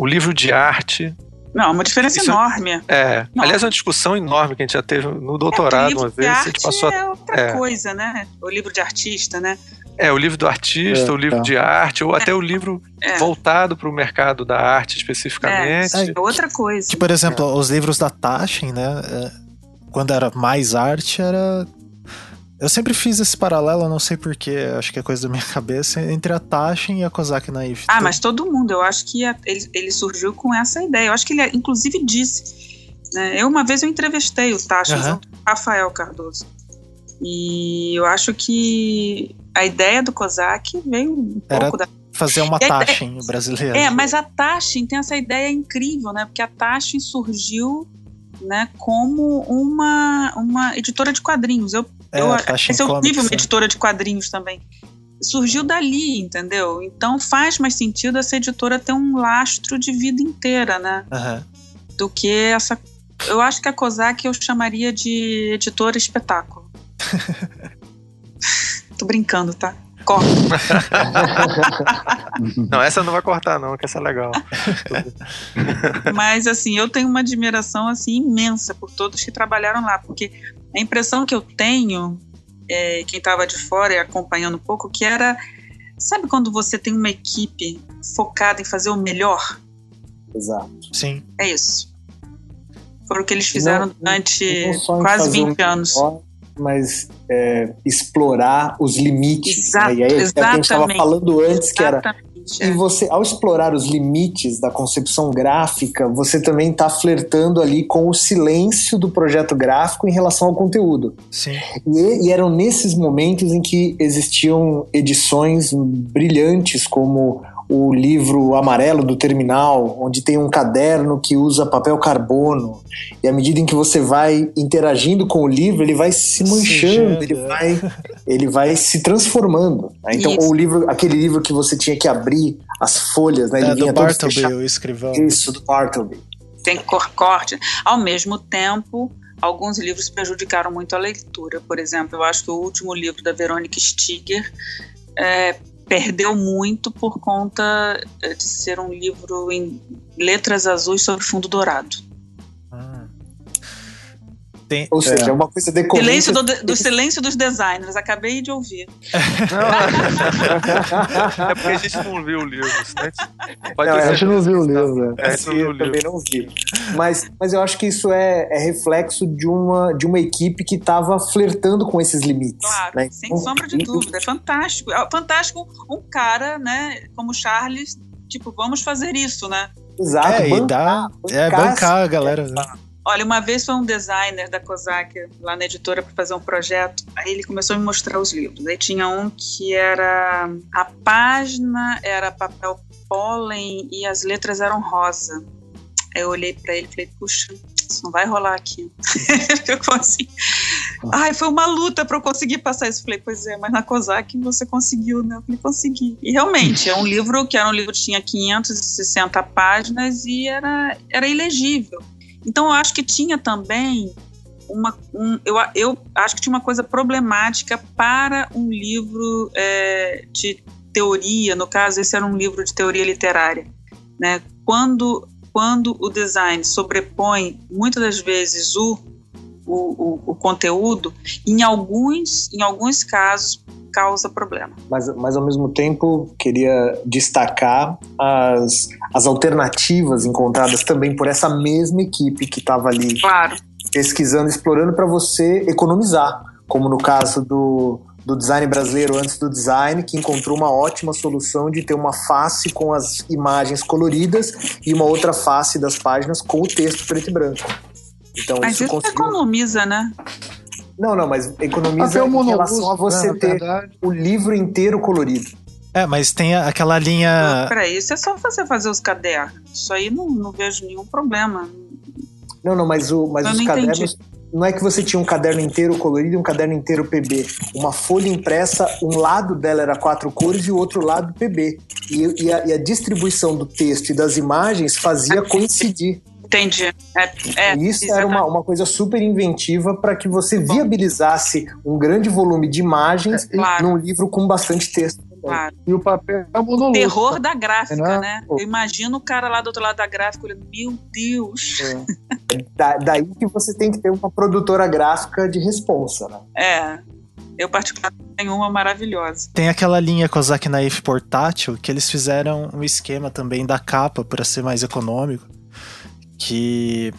o livro de arte Não, uma diferença Isso, enorme. É. Não. Aliás, é uma discussão enorme que a gente já teve no doutorado é, uma vez. a gente passou a... é outra é. coisa, né? O livro de artista, né? É, o livro do artista, é, o livro tá. de arte, ou até o livro é. voltado para o mercado da arte especificamente. É, é outra coisa. Que, por exemplo, os livros da Taschen, né? Quando era mais arte, era eu sempre fiz esse paralelo, não sei porquê, acho que é coisa da minha cabeça, entre a Taschen e a Kozak Naif. Ah, mas todo mundo, eu acho que ele, ele surgiu com essa ideia. Eu acho que ele, inclusive, disse. Né? Eu, uma vez, eu entrevistei o Taschen, uhum. Rafael Cardoso. E eu acho que a ideia do Kozak veio um Era pouco da. Fazer uma Taschen brasileira. É, mas a Taschen tem essa ideia incrível, né? Porque a Taschen surgiu né, como uma, uma editora de quadrinhos. Eu, é, eu, esse é o nível uma editora de quadrinhos também. Surgiu dali, entendeu? Então faz mais sentido essa editora ter um lastro de vida inteira, né? Uhum. Do que essa. Eu acho que a Kozak eu chamaria de editora espetáculo. Tô brincando, tá? Corta. não, essa não vai cortar, não, que essa é legal. Mas, assim, eu tenho uma admiração, assim, imensa por todos que trabalharam lá, porque a impressão que eu tenho, é, quem estava de fora e acompanhando um pouco, que era, sabe quando você tem uma equipe focada em fazer o melhor? Exato. Sim. É isso. Foi o que eles fizeram não, durante não quase 20 anos. Melhor, mas é, explorar os limites. Exato, né? E aí, é o que a gente estava falando antes, que era e é. você, ao explorar os limites da concepção gráfica, você também está flertando ali com o silêncio do projeto gráfico em relação ao conteúdo. Sim. E, e eram nesses momentos em que existiam edições brilhantes, como o livro amarelo do terminal, onde tem um caderno que usa papel carbono. E à medida em que você vai interagindo com o livro, ele vai se manchando, ele vai, ele vai se transformando. Né? Então, o livro, aquele livro que você tinha que abrir as folhas, né? Ele é, vinha do Bartleby, o escrivão. Isso, do Bartleby. Tem corte. Ao mesmo tempo, alguns livros prejudicaram muito a leitura. Por exemplo, eu acho que o último livro da Verônica Stiger é, perdeu muito por conta eh, de ser um livro em letras azuis sobre fundo dourado. Tem, Ou seja, é uma coisa decorrente. Silêncio do, do silêncio dos designers, acabei de ouvir. é porque a gente não viu o livro. Né? Pode não, a gente não viu o livro. É, eu também não vi. Mas, mas eu acho que isso é, é reflexo de uma, de uma equipe que estava flertando com esses limites. Claro, né? sem sombra de dúvida. É fantástico. É fantástico um cara, né, como Charles, tipo, vamos fazer isso, né? Exato. É, bancar, e dá, bancar, é, bancar a galera. Né? Olha, uma vez foi um designer da Kozak lá na editora para fazer um projeto. Aí ele começou a me mostrar os livros. Aí tinha um que era a página era papel pólen e as letras eram rosa. Aí eu olhei para ele e falei: "Puxa, isso não vai rolar aqui". Ficou assim. Ai, foi uma luta para eu conseguir passar isso. Falei, pois é, mas na Kozak você conseguiu, né? Eu falei, consegui. E realmente, é um livro que era um livro que tinha 560 páginas e era, era ilegível. Então eu acho que tinha também uma, um, eu, eu acho que tinha uma coisa problemática para um livro é, de teoria, no caso esse era um livro de teoria literária, né? Quando quando o design sobrepõe muitas das vezes o, o, o, o conteúdo, em alguns em alguns casos causa problema. Mas, mas ao mesmo tempo, queria destacar as, as alternativas encontradas também por essa mesma equipe que estava ali claro. pesquisando, explorando para você economizar, como no caso do, do design brasileiro antes do design, que encontrou uma ótima solução de ter uma face com as imagens coloridas e uma outra face das páginas com o texto preto e branco. Então, Mas isso, isso conseguiu... economiza, né? Não, não, mas economiza em relação a você né, ter verdade. o livro inteiro colorido. É, mas tem aquela linha. Para isso é só você fazer os cadernos. Isso aí não, não vejo nenhum problema. Não, não, mas, o, mas os cadernos. Entendi. Não é que você tinha um caderno inteiro colorido e um caderno inteiro PB. Uma folha impressa, um lado dela era quatro cores e o outro lado PB. E, e, a, e a distribuição do texto e das imagens fazia coincidir. Entendi. É, é, isso era uma, uma coisa super inventiva para que você viabilizasse um grande volume de imagens é, claro. num livro com bastante texto. Claro. E o papel é. Terror da gráfica, é? né? Eu imagino o cara lá do outro lado da gráfica olhando, meu Deus. É. da, daí que você tem que ter uma produtora gráfica de responsa, né? É. Eu, particularmente, tenho uma maravilhosa. Tem aquela linha Kozak Naif portátil que eles fizeram um esquema também da capa para ser mais econômico. Que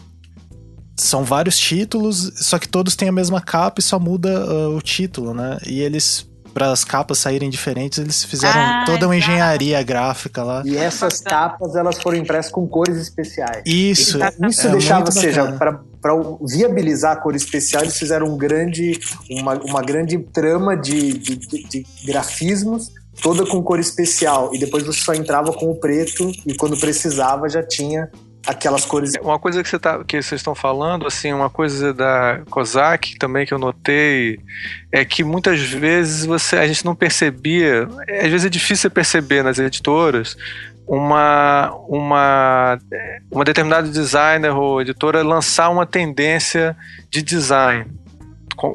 são vários títulos, só que todos têm a mesma capa e só muda uh, o título, né? E eles para as capas saírem diferentes, eles fizeram ah, toda uma engenharia gráfica lá. E essas capas elas foram impressas com cores especiais. Isso. isso é deixava, seja, para viabilizar a cor especial, eles fizeram um grande, uma, uma grande trama de, de, de, de grafismos toda com cor especial e depois você só entrava com o preto e quando precisava já tinha aquelas cores. Uma coisa que, você tá, que vocês estão falando, assim, uma coisa da COSAC também que eu notei é que muitas vezes você, a gente não percebia, às vezes é difícil perceber nas editoras uma, uma, uma determinada designer ou editora lançar uma tendência de design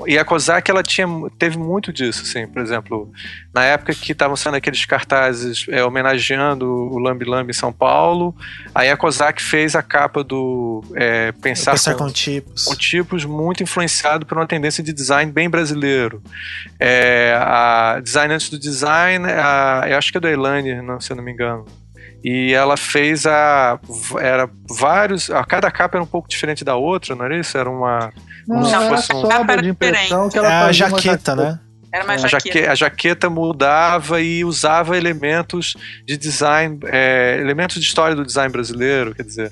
e a COSAC ela tinha, teve muito disso, assim, por exemplo, na época que estavam sendo aqueles cartazes é, homenageando o Lambi Lambi em São Paulo, aí a COSAC fez a capa do é, Pensar, Pensar com, com, tipos. com tipos muito influenciado por uma tendência de design bem brasileiro. É, a design antes do design, a, eu acho que é do Elaine, se eu não me engano e ela fez a era vários a cada capa era um pouco diferente da outra não era isso era uma não, como era fosse um... sobra de impressão que ela é a jaqueta, né era uma a jaqueta. a jaqueta mudava e usava elementos de design, é, elementos de história do design brasileiro, quer dizer.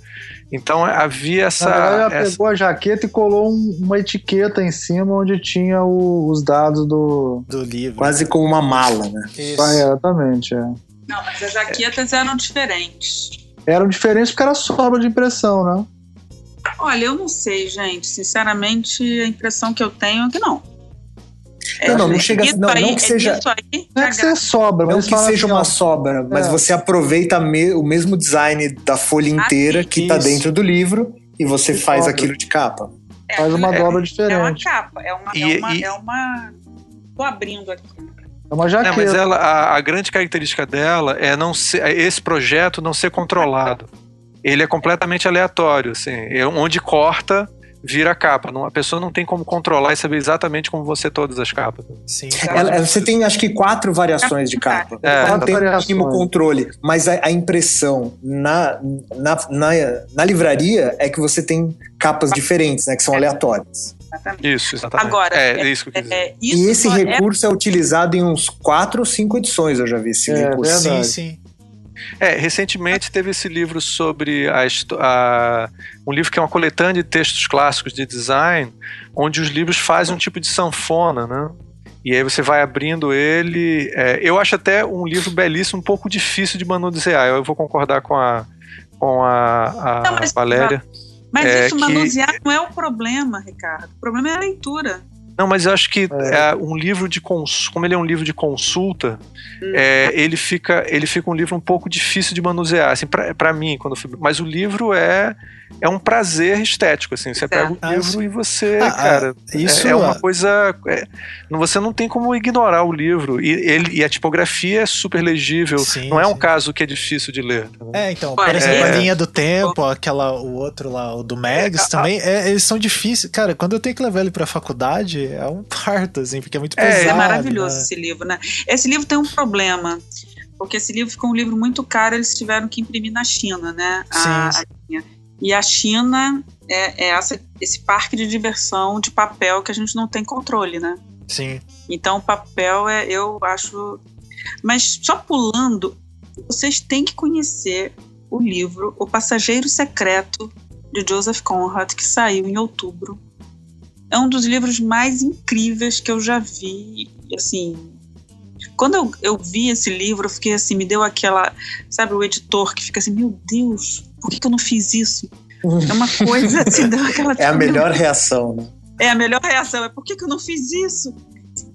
Então havia essa. ela essa... pegou a jaqueta e colou um, uma etiqueta em cima onde tinha o, os dados do, do livro. Quase como uma mala, né? Isso. Ah, exatamente, é. Não, mas as jaquetas eram diferentes. Eram diferentes porque era sobra de impressão, né? Olha, eu não sei, gente. Sinceramente, a impressão que eu tenho é que não. É, não, não, não chega não, aí, não que seja. Aí, não é que seja sobra, não que seja uma assim, sobra, mas é. você aproveita me, o mesmo design da folha inteira que está dentro do livro e você que faz sobra. aquilo de capa. É, faz uma dobra diferente. É uma capa, é uma. E, é uma, e... é uma... Tô abrindo aqui. É uma jaqueta. Não, mas ela, a, a, grande característica dela é não ser, é esse projeto não ser controlado. Ele é completamente aleatório, assim, é onde corta vira capa. Não, a pessoa não tem como controlar e saber exatamente como você todas as capas. Sim. Ela, você tem acho que quatro variações de capa. É. Não tem o mínimo controle, mas a, a, impressão na, na, na, na livraria é que você tem capas diferentes, né, que são aleatórias. Isso, exatamente. Agora, é, é isso que eu quis é, E esse é recurso é... é... utilizado em uns quatro ou cinco edições, eu já vi esse é, recurso. Sim, sim. É, recentemente teve esse livro sobre a, a, um livro que é uma coletânea de textos clássicos de design, onde os livros fazem um tipo de sanfona, né? E aí você vai abrindo ele. É, eu acho até um livro belíssimo, um pouco difícil de manusear. Eu vou concordar com a, com a, a não, mas, Valéria. Mas é, isso, manusear que... não é o problema, Ricardo. O problema é a leitura. Não, mas eu acho que é. É, um livro de cons... como ele é um livro de consulta, hum. é, ele fica ele fica um livro um pouco difícil de manusear, assim, para mim, quando fui... mas o livro é é um prazer estético, assim. Você pega o ah, livro e você, ah, cara, é, isso é, uma coisa. É, você não tem como ignorar o livro. E, ele, e a tipografia é super legível. Sim, não é um sim. caso que é difícil de ler. Tá é, então, por exemplo, a linha do tempo, aquela, o outro lá, o do Megs também, eles são difíceis. Cara, quando eu tenho que levar ele pra faculdade, é um parto, assim, porque é muito pesado. É, maravilhoso né? esse livro, né? Esse livro tem um problema porque esse livro ficou um livro muito caro, eles tiveram que imprimir na China, né? A, Sim. A e a China é, é essa, esse parque de diversão de papel que a gente não tem controle, né? Sim. Então, o papel é, eu acho. Mas só pulando, vocês têm que conhecer o livro O Passageiro Secreto de Joseph Conrad, que saiu em outubro. É um dos livros mais incríveis que eu já vi. Assim, quando eu, eu vi esse livro, eu fiquei assim, me deu aquela. Sabe, o editor que fica assim: Meu Deus, por que, que eu não fiz isso? É uma coisa assim, deu aquela. É a melhor reação, né? É a melhor reação, é por que, que eu não fiz isso?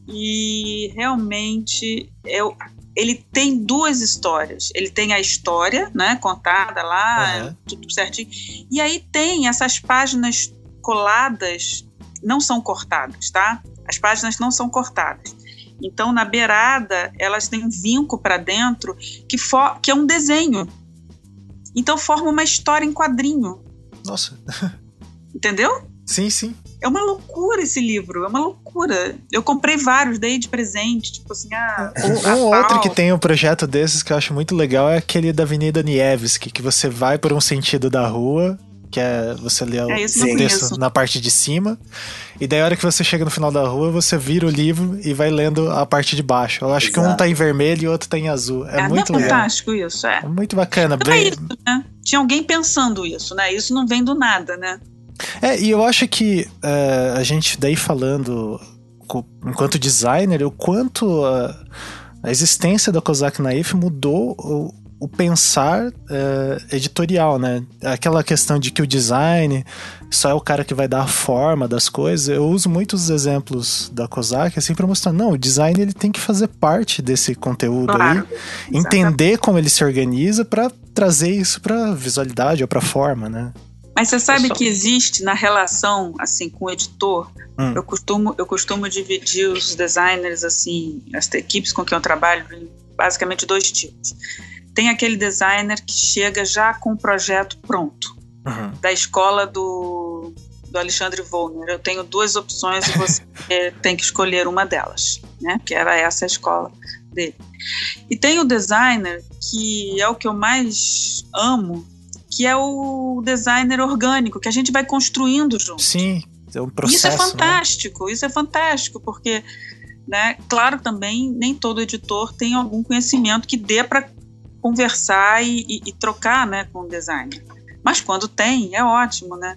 E realmente eu, ele tem duas histórias. Ele tem a história, né, contada lá, uhum. tudo certinho. E aí tem essas páginas coladas, não são cortadas, tá? As páginas não são cortadas. Então, na beirada, elas têm um vinco para dentro que, que é um desenho. Então, forma uma história em quadrinho. Nossa. Entendeu? Sim, sim. É uma loucura esse livro, é uma loucura. Eu comprei vários, dei de presente, tipo assim, ah. Um, um outro que tem um projeto desses que eu acho muito legal é aquele da Avenida Nievski, que você vai por um sentido da rua, que é você lê o é, texto na parte de cima, e daí a hora que você chega no final da rua, você vira o livro e vai lendo a parte de baixo. Eu acho Exato. que um tá em vermelho e o outro tá em azul. É, é muito legal. fantástico isso, é. é muito bacana. Então bem... é isso, né? Tinha alguém pensando isso, né? Isso não vem do nada, né? É, e eu acho que uh, a gente daí falando enquanto designer, o quanto uh, a existência da Kozak Naif mudou o, pensar uh, editorial, né? Aquela questão de que o design só é o cara que vai dar a forma das coisas. Eu uso muitos exemplos da Kozak assim para mostrar, não, o design ele tem que fazer parte desse conteúdo claro, aí, entender como ele se organiza para trazer isso para visualidade ou para forma, né? Mas você sabe que existe na relação assim com o editor. Hum. Eu costumo eu costumo dividir os designers assim, as equipes com quem eu trabalho, em basicamente dois tipos. Tem aquele designer que chega já com o projeto pronto, uhum. da escola do, do Alexandre Volner. Eu tenho duas opções e você tem que escolher uma delas, né? Que era essa a escola dele. E tem o designer que é o que eu mais amo, que é o designer orgânico, que a gente vai construindo junto. Sim, é um processo. Isso é né? fantástico, né? isso é fantástico, porque, né, claro, também nem todo editor tem algum conhecimento que dê para conversar e, e, e, trocar né, com o designer. Mas quando tem, é ótimo, né?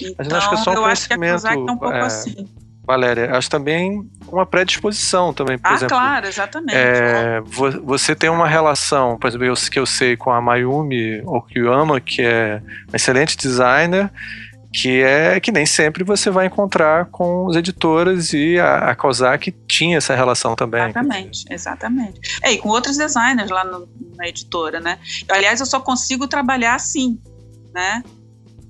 Então, Mas eu acho que é só um eu acho que a é um pouco é... assim. Valéria, acho também uma predisposição também, por ah, exemplo. claro, exatamente. É, você tem uma relação, por exemplo, eu, que eu sei com a Mayumi Okuyama, que é uma excelente designer, que é que nem sempre você vai encontrar com os editores e a, a Kozak tinha essa relação também. Exatamente, exatamente. É, e com outros designers lá no, na editora, né? Aliás, eu só consigo trabalhar assim, né?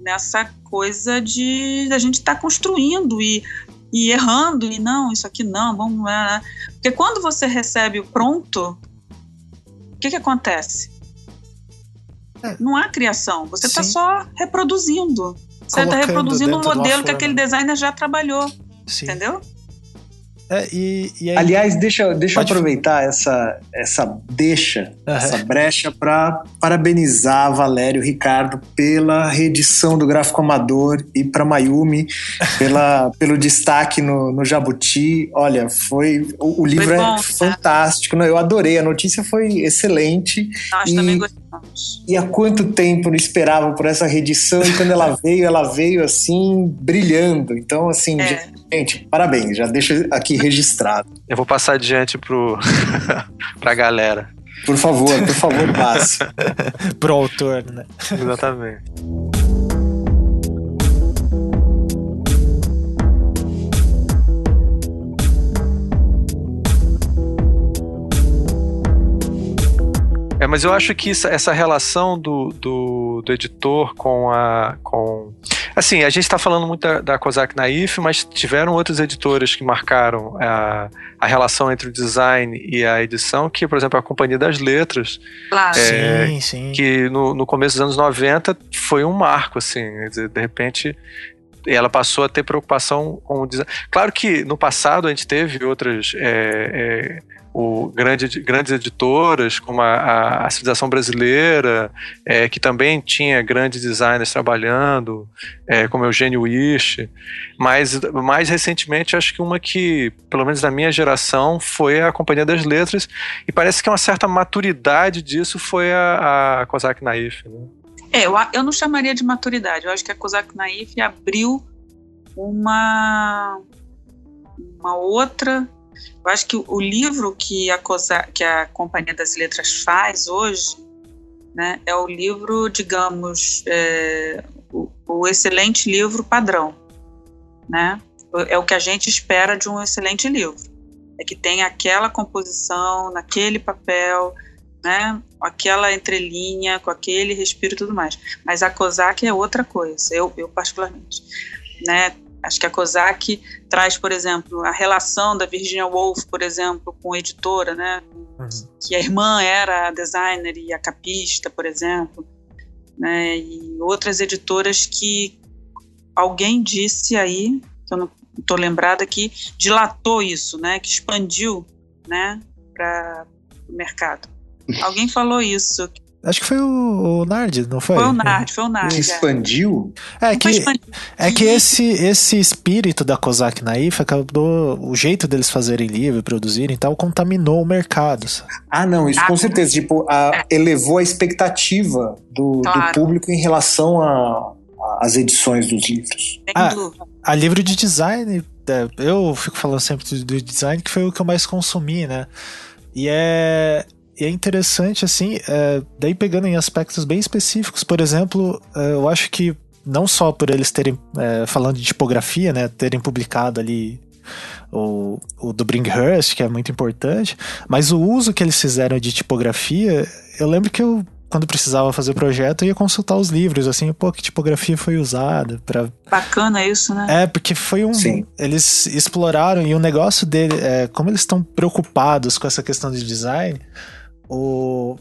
Nessa coisa de a gente estar tá construindo e e errando, e não, isso aqui não, vamos. Né? Porque quando você recebe o pronto, o que, que acontece? É. Não há criação, você está só reproduzindo. Você está reproduzindo um modelo que aquele designer já trabalhou. Sim. Entendeu? É, e, e aí... Aliás, deixa, deixa eu aproveitar essa, essa deixa, uhum. essa brecha, para parabenizar Valério Ricardo pela reedição do Gráfico Amador e para Mayumi pela, pelo destaque no, no Jabuti. Olha, foi. O, o livro foi é bom, é fantástico. Né? Eu adorei, a notícia foi excelente. Nós e, também gostamos. E há quanto tempo não esperava por essa reedição? E quando ela veio, ela veio assim, brilhando. Então, assim, é. gente, parabéns. Já deixo aqui registrado. Eu vou passar adiante pro, pra galera. Por favor, por favor, passe. Pro autor, né? Exatamente. É, mas eu acho que essa relação do, do, do editor com a. Com... Assim, a gente está falando muito da, da Kozak Naif, mas tiveram outros editores que marcaram a, a relação entre o design e a edição, que, por exemplo, a Companhia das Letras. Claro. É, sim, sim. Que no, no começo dos anos 90 foi um marco, assim. De repente, ela passou a ter preocupação com o design. Claro que no passado a gente teve outras é, é, o grande, grandes editoras, como a, a, Civilização Brasileira, é, que também tinha grandes designers trabalhando, é, como Eugênio Wish, mas mais recentemente acho que uma que, pelo menos na minha geração, foi a Companhia das Letras, e parece que uma certa maturidade disso foi a, a Kozak Naif. Né? É, eu, eu não chamaria de maturidade, eu acho que a Kozak Naif abriu uma, uma outra eu acho que o livro que a, Cosa, que a Companhia das Letras faz hoje né, é o livro, digamos, é, o, o, excelente livro padrão. Né? É o que a gente espera de um excelente livro. É que tem aquela composição, naquele papel, né, aquela entrelinha, com aquele respiro e tudo mais. Mas a COSAC é outra coisa, eu, eu particularmente. Né? Acho que a COSAC traz, por exemplo, a relação da Virginia Woolf, por exemplo, com a editora, né? Uhum. Que a irmã era a designer e a capista, por exemplo. Né? E outras editoras que alguém disse aí, que eu não estou lembrada, que dilatou isso, né? Que expandiu né? para o mercado. Alguém falou isso, Acho que foi o, o Nard, não foi? Foi o Nard, foi o Nard. Que é. expandiu? É, que, é que esse, esse espírito da Kozak Naif acabou. O jeito deles fazerem livro, produzirem e tal, contaminou o mercado. Ah, não, isso ah, com certeza. Tipo, a, é. elevou a expectativa do, claro. do público em relação às edições dos livros. Ah, a livro de design, é, eu fico falando sempre do design, que foi o que eu mais consumi, né? E é e é interessante, assim, é, daí pegando em aspectos bem específicos, por exemplo, é, eu acho que não só por eles terem, é, falando de tipografia, né, terem publicado ali o, o do Bringhurst, que é muito importante, mas o uso que eles fizeram de tipografia, eu lembro que eu quando precisava fazer projeto, eu ia consultar os livros, assim, pô, que tipografia foi usada para Bacana isso, né? É, porque foi um... Sim. Eles exploraram, e o negócio dele, é, como eles estão preocupados com essa questão de design, o.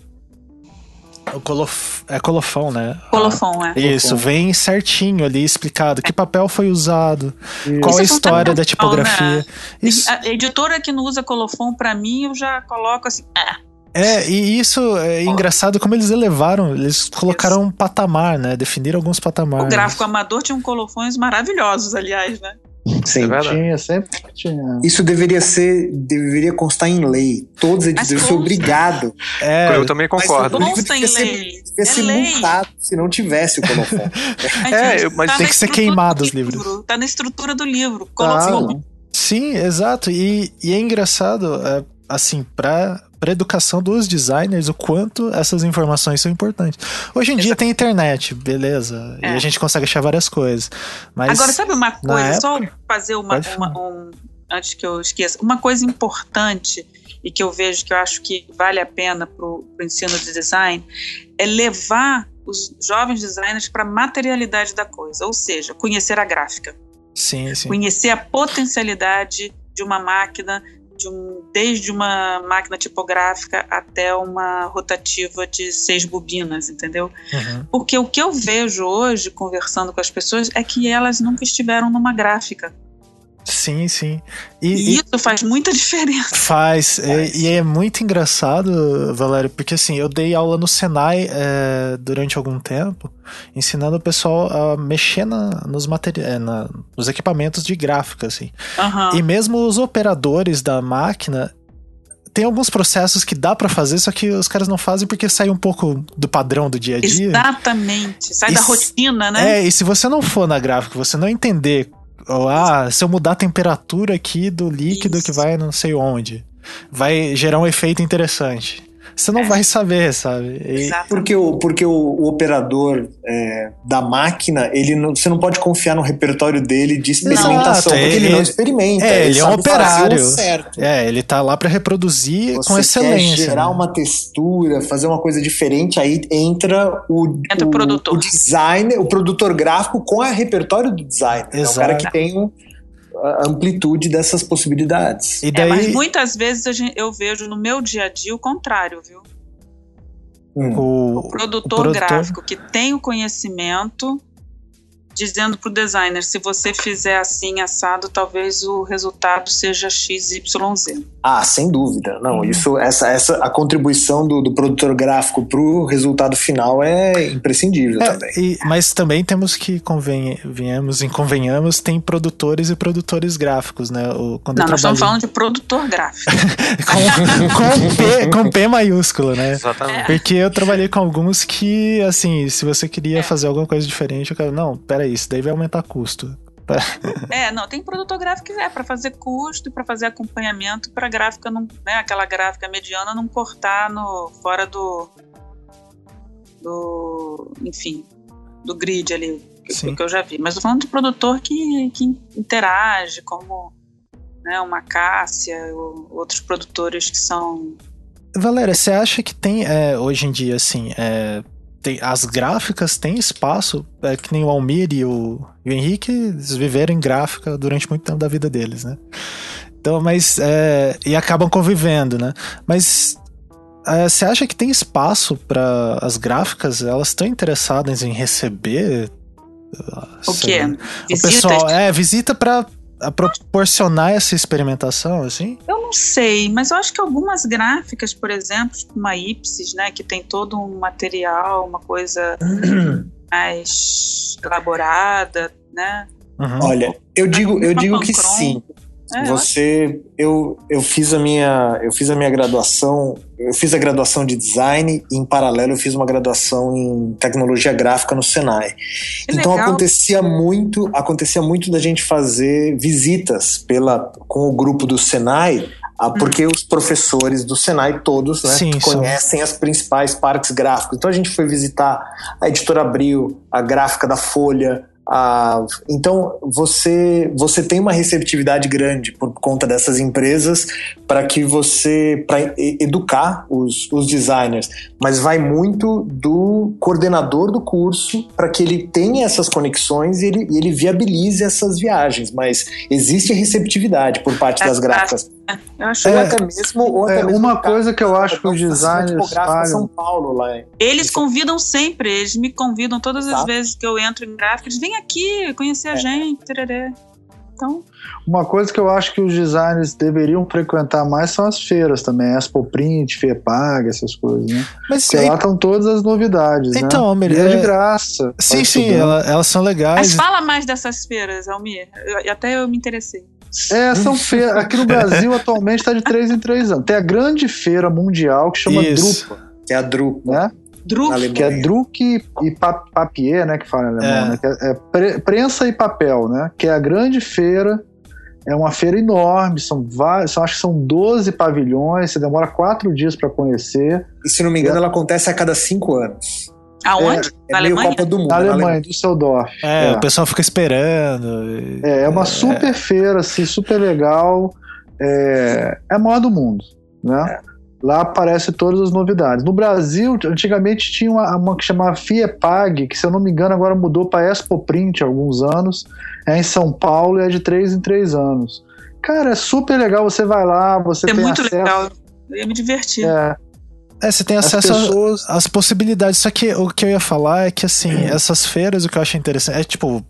O colof... é colofão, né? Colofão, é. Isso, vem certinho ali explicado que papel foi usado, Isso. qual a história da tipografia. Né? Isso... A editora que não usa colofão, para mim, eu já coloco assim. Ah. É, e isso é engraçado como eles elevaram, eles colocaram isso. um patamar, né? Definiram alguns patamares. O gráfico amador tinha um colofões maravilhosos, aliás, né? Sim, é tinha, sempre tinha. Isso deveria ser, deveria constar em lei. Todos eles deveriam ser obrigados. É, eu também concordo. Mas consta em lei. Devia ser, é lei. multado se não tivesse o colofone. é, mas tá tem que ser queimado os livros. Tá na estrutura do livro. Colofone. Ah, sim, exato. E, e é engraçado, é, assim, pra para educação dos designers o quanto essas informações são importantes. Hoje em dia tem internet, beleza, é. e a gente consegue achar várias coisas. Mas Agora, sabe uma coisa? Época, só fazer uma, uma um, antes que eu esqueça, uma coisa importante e que eu vejo que eu acho que vale a pena para o ensino de design é levar os jovens designers para a materialidade da coisa, ou seja, conhecer a gráfica. Sim, sim. Conhecer a potencialidade de uma máquina, de um, desde uma máquina tipográfica até uma rotativa de seis bobinas, entendeu? Uhum. Porque o que eu vejo hoje, conversando com as pessoas, é que elas nunca estiveram numa gráfica. Sim, sim. E, e isso faz muita diferença. Faz. faz. E, e, é muito engraçado, Valério, porque assim, eu dei aula no Senai é, durante algum tempo, ensinando o pessoal a mexer na, nos, materi é, na, nos equipamentos de gráfica, assim. Uhum. E mesmo os operadores da máquina, tem alguns processos que dá para fazer, só que os caras não fazem porque sai um pouco do padrão do dia a dia. Exatamente, sai e da rotina, né? É, e se você não for na gráfica, você não entender ou, ah, se eu mudar a temperatura aqui do líquido Isso. que vai não sei onde, vai gerar um efeito interessante você não é. vai saber, sabe? E... Porque, o, porque o, o operador é, da máquina, ele não, você não pode confiar no repertório dele de experimentação, Exato, porque ele, ele, não experimenta. É, ele, ele é um operário. Certo. É, ele tá lá para reproduzir você com excelência. Quer gerar né? uma textura, fazer uma coisa diferente, aí entra o, entra o, o, produtor. o designer, o produtor gráfico com o repertório do designer. Exato. É o cara que tem um a amplitude dessas possibilidades. E daí... É, mas muitas vezes eu vejo no meu dia a dia o contrário, viu? Hum. O, o, produtor o, produtor gráfico que tem o conhecimento dizendo para o designer: se você fizer assim, assado, talvez o resultado seja XYZ. Ah, sem dúvida. Não, isso, essa, essa, a contribuição do, do produtor gráfico para o resultado final é imprescindível é, também. E, mas também temos que, convenhamos e convenhamos, tem produtores e produtores gráficos, né? O, quando Não, nós estamos falando de produtor gráfico. com, com, P, com P maiúsculo, né? Exatamente. Porque eu trabalhei com alguns que, assim, se você queria é. fazer alguma coisa diferente, eu quero, não, pera isso daí vai aumentar custo. É, não, tem produtor gráfico que é para fazer custo e para fazer acompanhamento para gráfica não, né, aquela gráfica mediana não cortar no fora do do, enfim, do grid ali, que, que eu já vi. Mas tô falando de produtor que, que interage, como né, uma Cássia, ou outros produtores que são Valéria, você acha que tem é, hoje em dia, assim, é, tem, as gráficas têm espaço, é que nem o Almir e o, e o Henrique, eles viveram em gráfica durante muito tempo da vida deles, né? Então, mas. É, e acabam convivendo, né? Mas. É, você acha que tem espaço para as gráficas? Elas estão interessadas em receber. O quê? O pessoal, é, visita para proporcionar essa experimentação, assim? Eu não sei, mas eu acho que algumas gráficas, por exemplo, tipo uma Ipsis, né, que tem todo um material, uma coisa mais elaborada, né? Uhum. Olha, eu digo, eu digo que sim. É, você, eu, eu fiz a minha, eu fiz a minha graduação, eu fiz a graduação de design e em paralelo eu fiz uma graduação em tecnologia gráfica no Senai. Que então legal. acontecia muito, acontecia muito da gente fazer visitas pela com o grupo do Senai ah, porque hum. os professores do Senai todos né, Sim, conhecem as principais partes gráficas. Então a gente foi visitar a Editora Abril, a gráfica da Folha, ah, então você você tem uma receptividade grande por conta dessas empresas para que você para educar os, os designers, mas vai muito do coordenador do curso para que ele tenha essas conexões e ele, ele viabilize essas viagens. Mas existe receptividade por parte das gráficas. Eu acho é, até mesmo, ou até é, mesmo uma coisa que eu acho que os designers São Paulo lá. Eles convidam sempre, eles me convidam todas as vezes que eu entro em gráficos, vem aqui conhecer a é. gente, tererê. Então, uma coisa que eu acho que os designers deveriam frequentar mais são as feiras também, Expo Print, FEPAG, essas coisas, né? Mas Porque aí... lá estão todas as novidades, então, né? Almir, é de graça. Sim, sim, elas, elas, são legais. Mas fala mais dessas feiras, Almir. Eu, até eu me interessei. É, são feiras. Aqui no Brasil, atualmente, está de três em três anos. Tem a grande feira mundial que chama Isso. Drupa. Que é a Drupa. Né? Druk. Que é Druk e papier, né? Que fala em alemão, é. né? Que é, é prensa e papel, né? Que é a grande feira. É uma feira enorme, são vários, são, acho que são 12 pavilhões, você demora quatro dias para conhecer. E se não me engano, é. ela acontece a cada cinco anos. Aonde? É, na é Alemanha? Copa do Mundo. Na Alemanha, Düsseldorf. É, é, o pessoal fica esperando. É, é uma super feira, assim, super legal. É, é a maior do mundo, né? É. Lá aparecem todas as novidades. No Brasil, antigamente tinha uma, uma que chamava FIEPAG, que se eu não me engano agora mudou para Expo Print há alguns anos. É em São Paulo e é de três em três anos. Cara, é super legal. Você vai lá, você é tem muito acesso... legal. Eu ia me divertir. É. É, você tem acesso pessoas... às possibilidades. Só que o que eu ia falar é que, assim, essas feiras, o que eu acho interessante é, tipo,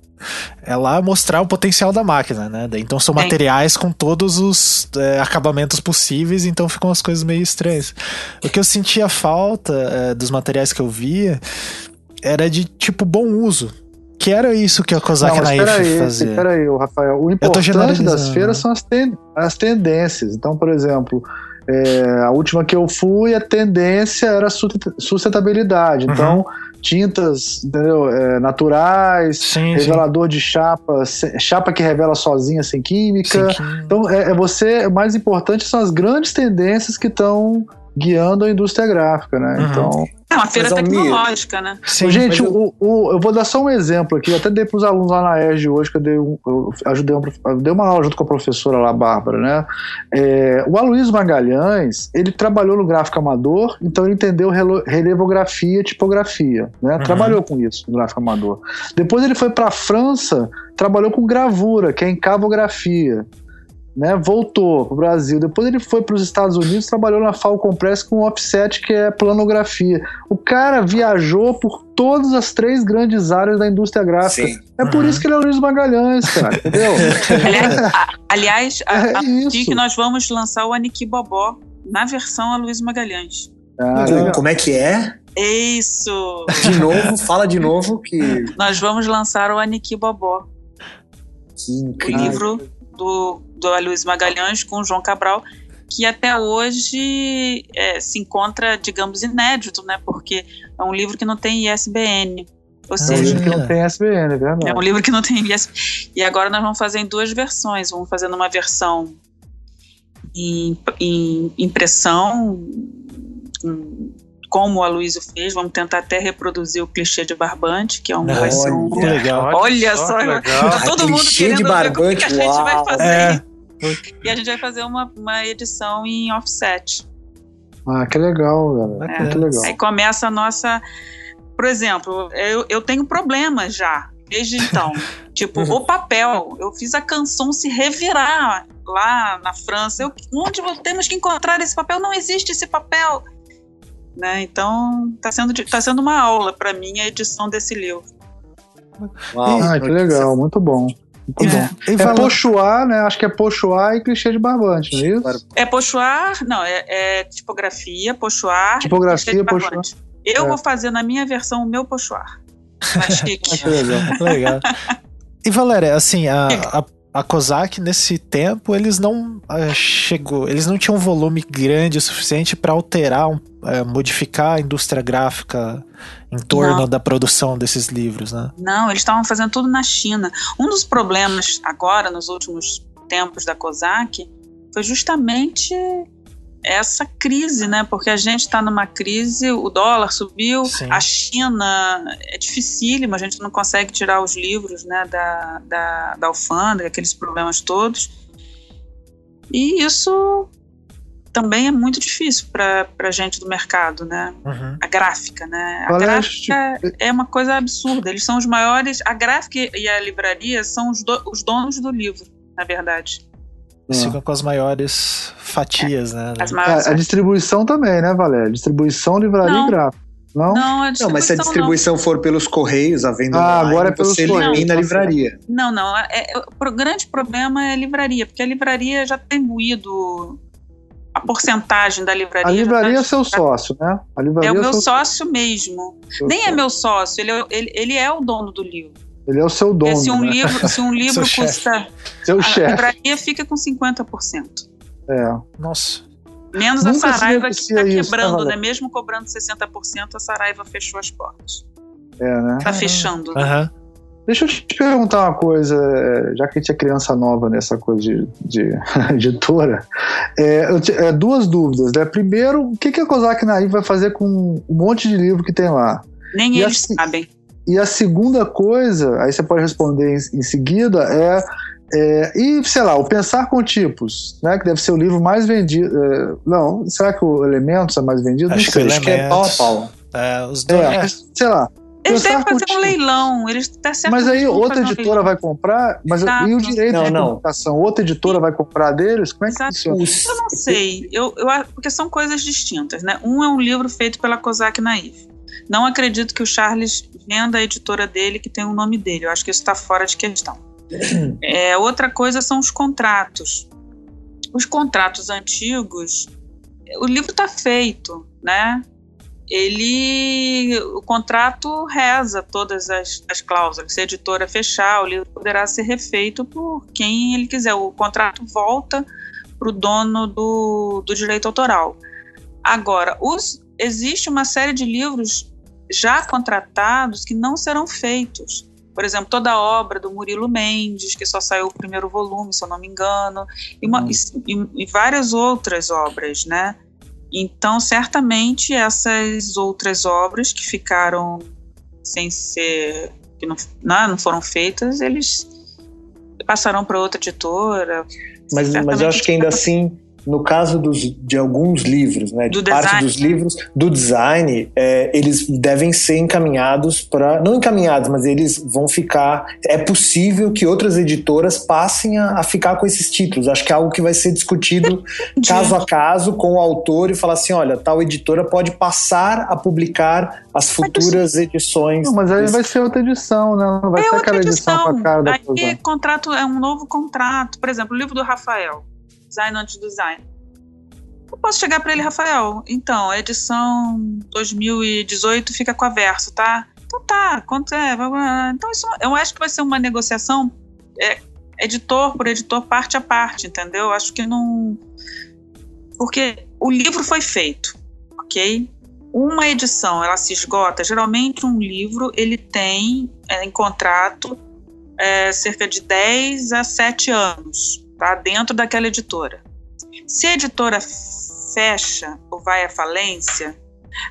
é lá mostrar o potencial da máquina, né? Então são materiais com todos os é, acabamentos possíveis, então ficam as coisas meio estranhas. O que eu sentia falta é, dos materiais que eu via era de tipo bom uso. Que era isso que a Kozak Não, Naif fazia. Espera aí, Rafael. O importante das feiras são as, ten as tendências. Então, por exemplo, é, a última que eu fui, a tendência era sustentabilidade. Então, uhum tintas entendeu? É, naturais, sim, revelador sim. de chapa, chapa que revela sozinha sem química. Então, é, é, você, o mais importante são as grandes tendências que estão guiando a indústria gráfica, né? Uhum. Então, é uma feira tecnológica, né? Sim, Gente, eu... O, o, eu vou dar só um exemplo aqui. Eu até dei para os alunos lá na ERG hoje, que eu dei, um, eu ajudei um, eu dei uma aula junto com a professora lá, Bárbara, né? É, o Aloysio Magalhães, ele trabalhou no gráfico amador, então ele entendeu relevografia, tipografia, né? Uhum. Trabalhou com isso no gráfico amador. Depois ele foi para a França, trabalhou com gravura, que é encavografia né, voltou para o Brasil. Depois ele foi para os Estados Unidos, trabalhou na Falcon Press com offset, que é planografia. O cara viajou por todas as três grandes áreas da indústria gráfica. Sim. É por uhum. isso que ele é o Luiz Magalhães, cara, entendeu? aliás, a, é a, que nós vamos lançar o Aniki Bobó na versão a Luiz Magalhães. Ah, como é que é? Isso! De novo, fala de novo que. Nós vamos lançar o Aniki Bobó. Que incrível. O livro do, do Aloysio Magalhães com o João Cabral, que até hoje é, se encontra, digamos, inédito, né? Porque é um livro que não tem ISBN. Ou seja, é um livro que não tem ISBN, é verdade. É um livro que não tem ISBN. E agora nós vamos fazer em duas versões. Vamos fazer numa versão em, em impressão, como o Aloysio fez, vamos tentar até reproduzir o clichê de barbante, que é um Olha, vai ser um. Legal. Olha só, tá todo mundo querendo de barbante, ver que a gente uau. vai fazer. É. E a gente vai fazer uma, uma edição em offset. Ah, que legal, velho. É. Que legal. Aí começa a nossa por exemplo, eu, eu tenho problemas já, desde então. tipo, o papel. Eu fiz a canção se revirar lá na França. Eu, onde temos que encontrar esse papel? Não existe esse papel. Né? Então, está sendo, tá sendo uma aula para mim a edição desse livro. Uau, ah, que legal, muito bom. Muito bom. E, é Pochuar, né? Acho que é Pochuar e clichê de barbante, não é isso? É Pochuar, não, é, é tipografia, Pochuar. Tipografia, Pochuar. Eu é. vou fazer na minha versão o meu Pochuar. Mais chique. que legal. legal. E Valéria, assim, a, a a Kozak nesse tempo eles não uh, chegou, eles não tinham um volume grande o suficiente para alterar, um, uh, modificar a indústria gráfica em torno não. da produção desses livros, né? Não, eles estavam fazendo tudo na China. Um dos problemas agora nos últimos tempos da Kozak foi justamente essa crise, né? Porque a gente está numa crise, o dólar subiu, Sim. a China é dificílimo, a gente não consegue tirar os livros né, da, da, da alfândega, aqueles problemas todos. E isso também é muito difícil para a gente do mercado, né? Uhum. A gráfica, né? A gráfica é uma coisa absurda. Eles são os maiores. A gráfica e a livraria são os, do, os donos do livro, na verdade. Eles ficam com as maiores fatias, né? As maiores... É, a distribuição também, né, Valéria? Distribuição, livraria não. e gráfico. Não? Não, não, mas se a distribuição não. for pelos correios, a venda ah, online, agora é pelos você elimina a livraria. Não, não. É, é, o grande problema é a livraria, porque a livraria já tem moído a porcentagem da livraria. A livraria tá, é seu sócio, né? A livraria é o meu sócio mesmo. Seu Nem é sócio. é meu sócio, ele, é ele, ele é o dono do livro. Ele é o seu dono. se um né? livro, se um livro custa. Seu a chefe. livraria fica com 50%. É. Nossa. Menos Nunca a Saraiva que está quebrando, né? Mesmo cobrando 60%, a Saraiva fechou as portas. É, né? Tá fechando. Né? Deixa eu te perguntar uma coisa, é, já que a gente é criança nova nessa coisa de, de editora, é, te, é, duas dúvidas, né? Primeiro, o que, que a Kozak Naive vai fazer com um monte de livro que tem lá? Nem e eles sabem. E a segunda coisa, aí você pode responder em, em seguida, é, é, E, sei lá, o Pensar com Tipos, né? Que deve ser o livro mais vendido. É, não, será que o Elementos é mais vendido? Acho não sei, que acho que é pau a pau. É, os dois. É, sei lá. Eles devem fazer um leilão. Eles tá certo mas aí outra editora um vai comprar, mas Exato. e o direito não, de não. publicação? Outra editora vai comprar deles? Como é que Exato. funciona? Eu não sei, eu, eu, porque são coisas distintas, né? Um é um livro feito pela Kozak Naif. Não acredito que o Charles venda a editora dele que tem o nome dele. Eu acho que isso está fora de questão. É, outra coisa são os contratos. Os contratos antigos, o livro está feito, né? Ele, o contrato reza todas as, as cláusulas. Se a editora fechar, o livro poderá ser refeito por quem ele quiser. O contrato volta para o dono do, do direito autoral. Agora, os, existe uma série de livros já contratados que não serão feitos. Por exemplo, toda a obra do Murilo Mendes, que só saiu o primeiro volume, se eu não me engano, e, uma, hum. e, e várias outras obras, né? Então, certamente, essas outras obras que ficaram sem ser. que não, não, não foram feitas, eles passarão para outra editora. Mas, mas eu acho que ainda assim no caso dos, de alguns livros, né, de do parte design, dos né? livros do design, é, eles devem ser encaminhados para não encaminhados, mas eles vão ficar. É possível que outras editoras passem a, a ficar com esses títulos. Acho que é algo que vai ser discutido caso a caso com o autor e falar assim, olha, tal editora pode passar a publicar as futuras edições. Não, mas aí vai ser outra edição, né? Não vai é ser aquela edição, edição com a cara da Aí contrato é um novo contrato. Por exemplo, o livro do Rafael design antes do design. Eu posso chegar para ele, Rafael. Então, a edição 2018 fica com a verso, tá? Então tá, quanto é? Então isso, eu acho que vai ser uma negociação é, editor por editor, parte a parte, entendeu? Eu acho que não. Porque o livro foi feito, ok? Uma edição, ela se esgota. Geralmente, um livro ele tem é, em contrato é, cerca de 10 a 7 anos tá? dentro daquela editora. Se a editora fecha ou vai à falência,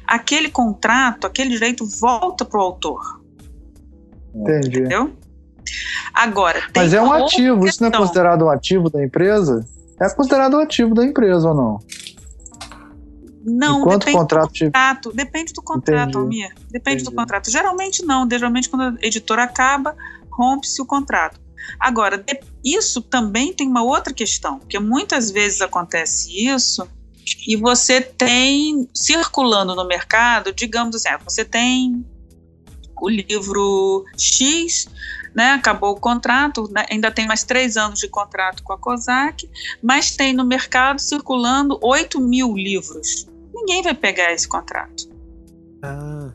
aquele contrato, aquele direito volta para o autor. Entendi. Entendeu? Agora, Mas é um ativo, isso não é considerado um ativo da empresa? É considerado um ativo da empresa ou não? Não, Enquanto depende contrato do contrato. Depende do contrato. Almir. Depende Entendi. do contrato. Geralmente não. Geralmente quando a editora acaba, rompe-se o contrato. Agora, isso também tem uma outra questão, porque muitas vezes acontece isso e você tem circulando no mercado, digamos assim, ah, você tem o livro X, né, acabou o contrato, né, ainda tem mais três anos de contrato com a COSAC, mas tem no mercado circulando 8 mil livros. Ninguém vai pegar esse contrato. Ah,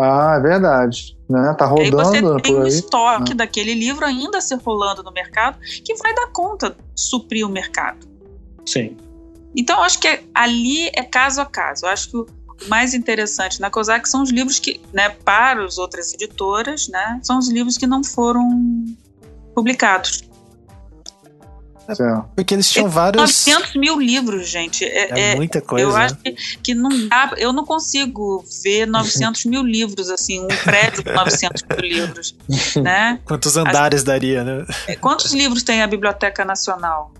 Ah, é verdade. Né? Tá E aí você rodando tem por um estoque daquele livro ainda circulando no mercado que vai dar conta de suprir o mercado. Sim. Então, eu acho que ali é caso a caso. Eu acho que o mais interessante na COSAC são os livros que, né, para as outras editoras, né, são os livros que não foram publicados. Porque eles tinham vários. 900 mil livros, gente. É, É é- muita coisa. eu né? acho que, que não dá, eu não consigo ver 900 mil livros, assim, um prédio com 900 mil livros, né? Quantos andares daria, né? Quantos livros tem a Biblioteca Nacional?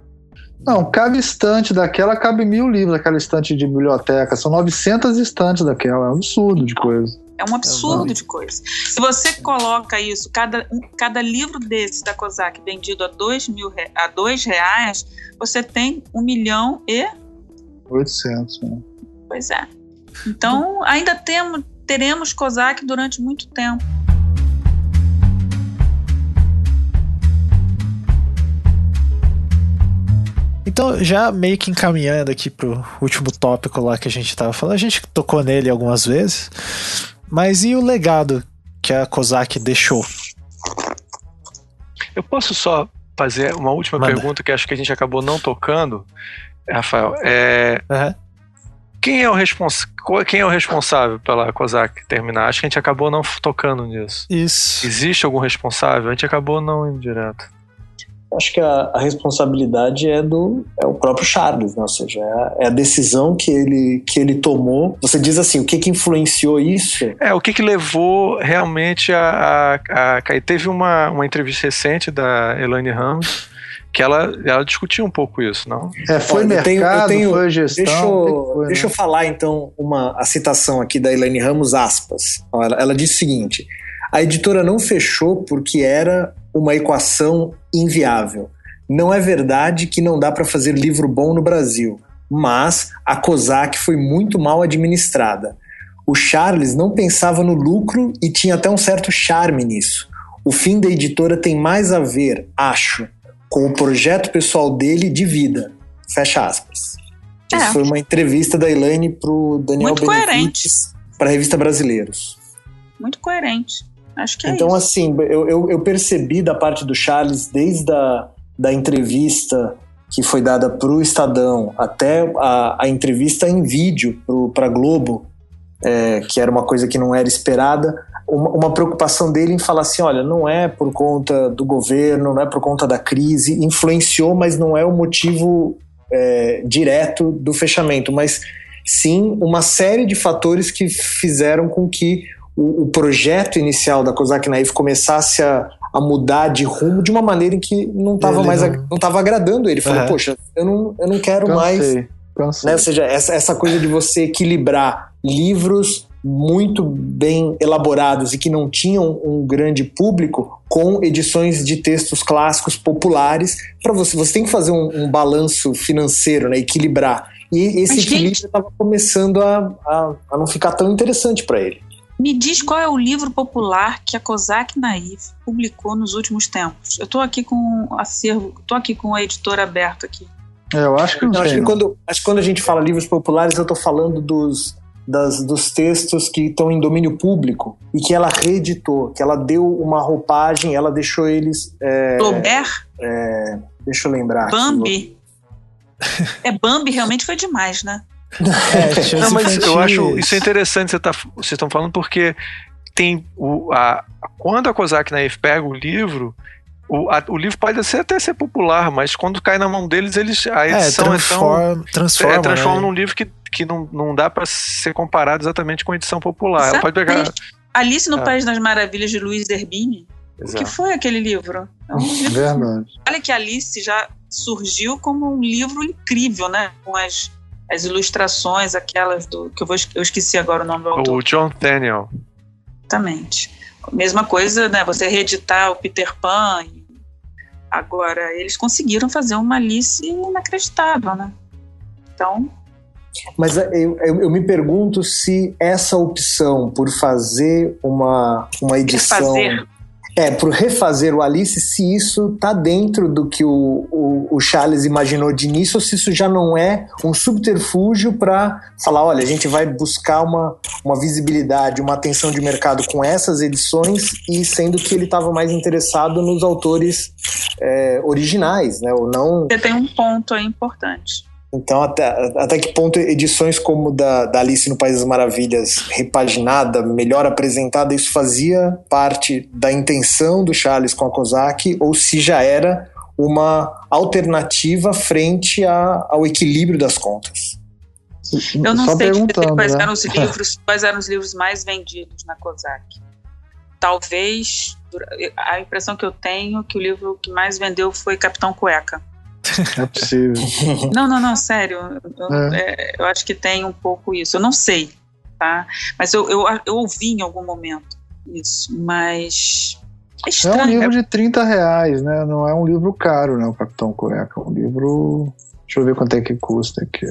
Não, cada estante daquela cabe mil livros, aquela estante de biblioteca. São 900 estantes daquela. É um absurdo de coisa. É um absurdo de coisa. Se você coloca isso, cada, cada livro desse da COSAC vendido a dois, mil, a dois reais, você tem um milhão e. 800. Né? Pois é. Então, ainda temos, teremos COSAC durante muito tempo. Então, já meio que encaminhando aqui pro último tópico lá que a gente tava falando, a gente tocou nele algumas vezes, mas e o legado que a COSAC deixou? Eu posso só fazer uma última Manda. pergunta que acho que a gente acabou não tocando, Rafael. É, Aham. quem, é o respons... quem é o responsável pela COSAC terminar? Acho que a gente acabou não tocando nisso. Isso. Existe algum responsável? A gente acabou não indo direto. Acho que a, a responsabilidade é do é o próprio Charles, né? ou seja, é a, é a decisão que ele, que ele tomou. Você diz assim, o que, que influenciou isso? É, o que, que levou realmente a, a, a cair? Teve uma, uma entrevista recente da Elaine Ramos que ela, ela discutiu um pouco isso, não? É, foi Olha, eu tenho- eu mercado, tenho- foi gestão. Deixa eu, foi, deixa né? eu falar então uma a citação aqui da Elaine Ramos, aspas. Ela, ela disse o seguinte: a editora não fechou porque era uma equação inviável. Não é verdade que não dá para fazer livro bom no Brasil, mas a COSAC foi muito mal administrada. O Charles não pensava no lucro e tinha até um certo charme nisso. O fim da editora tem mais a ver, acho, com o projeto pessoal dele de vida. Fecha aspas. Isso É. foi uma entrevista da Elaine pro Daniel Muito Benevides para a revista Brasileiros. Muito coerente. Acho que é então, isso. assim, eu, eu, eu percebi da parte do Charles, desde a da entrevista que foi dada pro Estadão até a, a entrevista em vídeo para Globo, é, que era uma coisa que não era esperada, uma, uma preocupação dele em falar assim: olha, não é por conta do governo, não é por conta da crise, influenciou, mas não é o motivo é, direto do fechamento, mas sim uma série de fatores que fizeram com que o, o projeto inicial da COSAC Naif começasse a, a mudar de rumo de uma maneira em que não estava mais não- estava agradando ele. Falou, Uhum. poxa, eu não, eu não quero mais Cansei, cansei. né? Ou seja, essa, essa coisa de você equilibrar livros muito bem elaborados e que não tinham um grande público com edições de textos clássicos populares para você você tem que fazer um, um balanço financeiro né equilibrar e esse Mas, equilíbrio estava começando a, a, a não ficar tão interessante para ele Me diz qual é o livro popular que a Kozak Naif publicou nos últimos tempos. Eu estou aqui com o acervo, estou aqui com a editora aberta aqui. É, eu acho que não Não, acho, que quando, acho que quando a gente fala livros populares, eu estou falando dos, das- dos textos que estão em domínio público e que ela reeditou, que ela deu uma roupagem, ela deixou eles. é, Flaubert, deixa eu lembrar. aqui. Bambi. É, Bambi realmente foi demais, né? É, Não, mas eu acho isso é interessante você tá, vocês estão falando porque tem o, a, quando a Kozak Naif pega o livro, o, a- o livro pode ser, até ser popular, mas quando cai na mão deles, eles a É, edição então transforma, transforma, é, transforma né? num livro que, que não, não dá pra ser comparado exatamente com a edição popular. Ela pode pegar. Alice no Ah. País das Maravilhas de Luiz Zerbini. O que foi aquele livro? É um livro- Verdade. Olha que Alice já surgiu como um livro incrível, né? Com as, as ilustrações, aquelas do. que eu, vou, eu esqueci agora o nome do autor. O John Daniel. Exatamente. Mesma coisa, né? Você reeditar o Peter Pan. Agora, eles conseguiram fazer uma Alice inacreditável, né? Então. Mas eu, eu, eu, me pergunto se essa opção por fazer uma, uma edição. Refazer. É, por refazer o Alice, se isso tá dentro do que o, o, o Charles imaginou de início, ou se isso já não é um subterfúgio para falar: olha, a gente vai buscar uma, uma visibilidade, uma atenção de mercado com essas edições, e sendo que ele estava mais interessado nos autores é, originais, né? Ou não. Você tem um ponto aí importante. Então, até, até que ponto edições como da, da Alice no País das Maravilhas, repaginada, melhor apresentada, isso fazia parte da intenção do Charles com a Kozak, ou se já era uma alternativa frente a, ao equilíbrio das contas? Eu não Só sei quais, né? eram os livros, quais eram os livros mais vendidos na Kozak. Talvez, a impressão que eu tenho é que o livro que mais vendeu foi Capitão Cueca. É possível. Não, não, não, sério. Eu, é. É, eu, acho que tem um pouco isso. Eu não sei, tá? Mas eu, eu, eu ouvi em algum momento isso. Mas. É, é um livro de 30 reais, né? Não é um livro caro, né? O Capitão Cueca. É um livro. Deixa eu ver quanto é que custa aqui.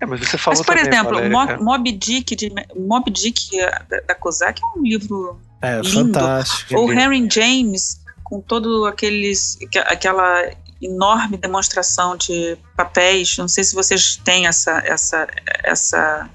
É, mas você falou mas, por também, exemplo, Valéria, Mob. Mob Dick, de, Mob Dick da, da Kozak é um livro é, lindo. fantástico. Ou Henry James, com todo aqueles, aquela enorme demonstração de papéis. Não sei se vocês têm essa essa essa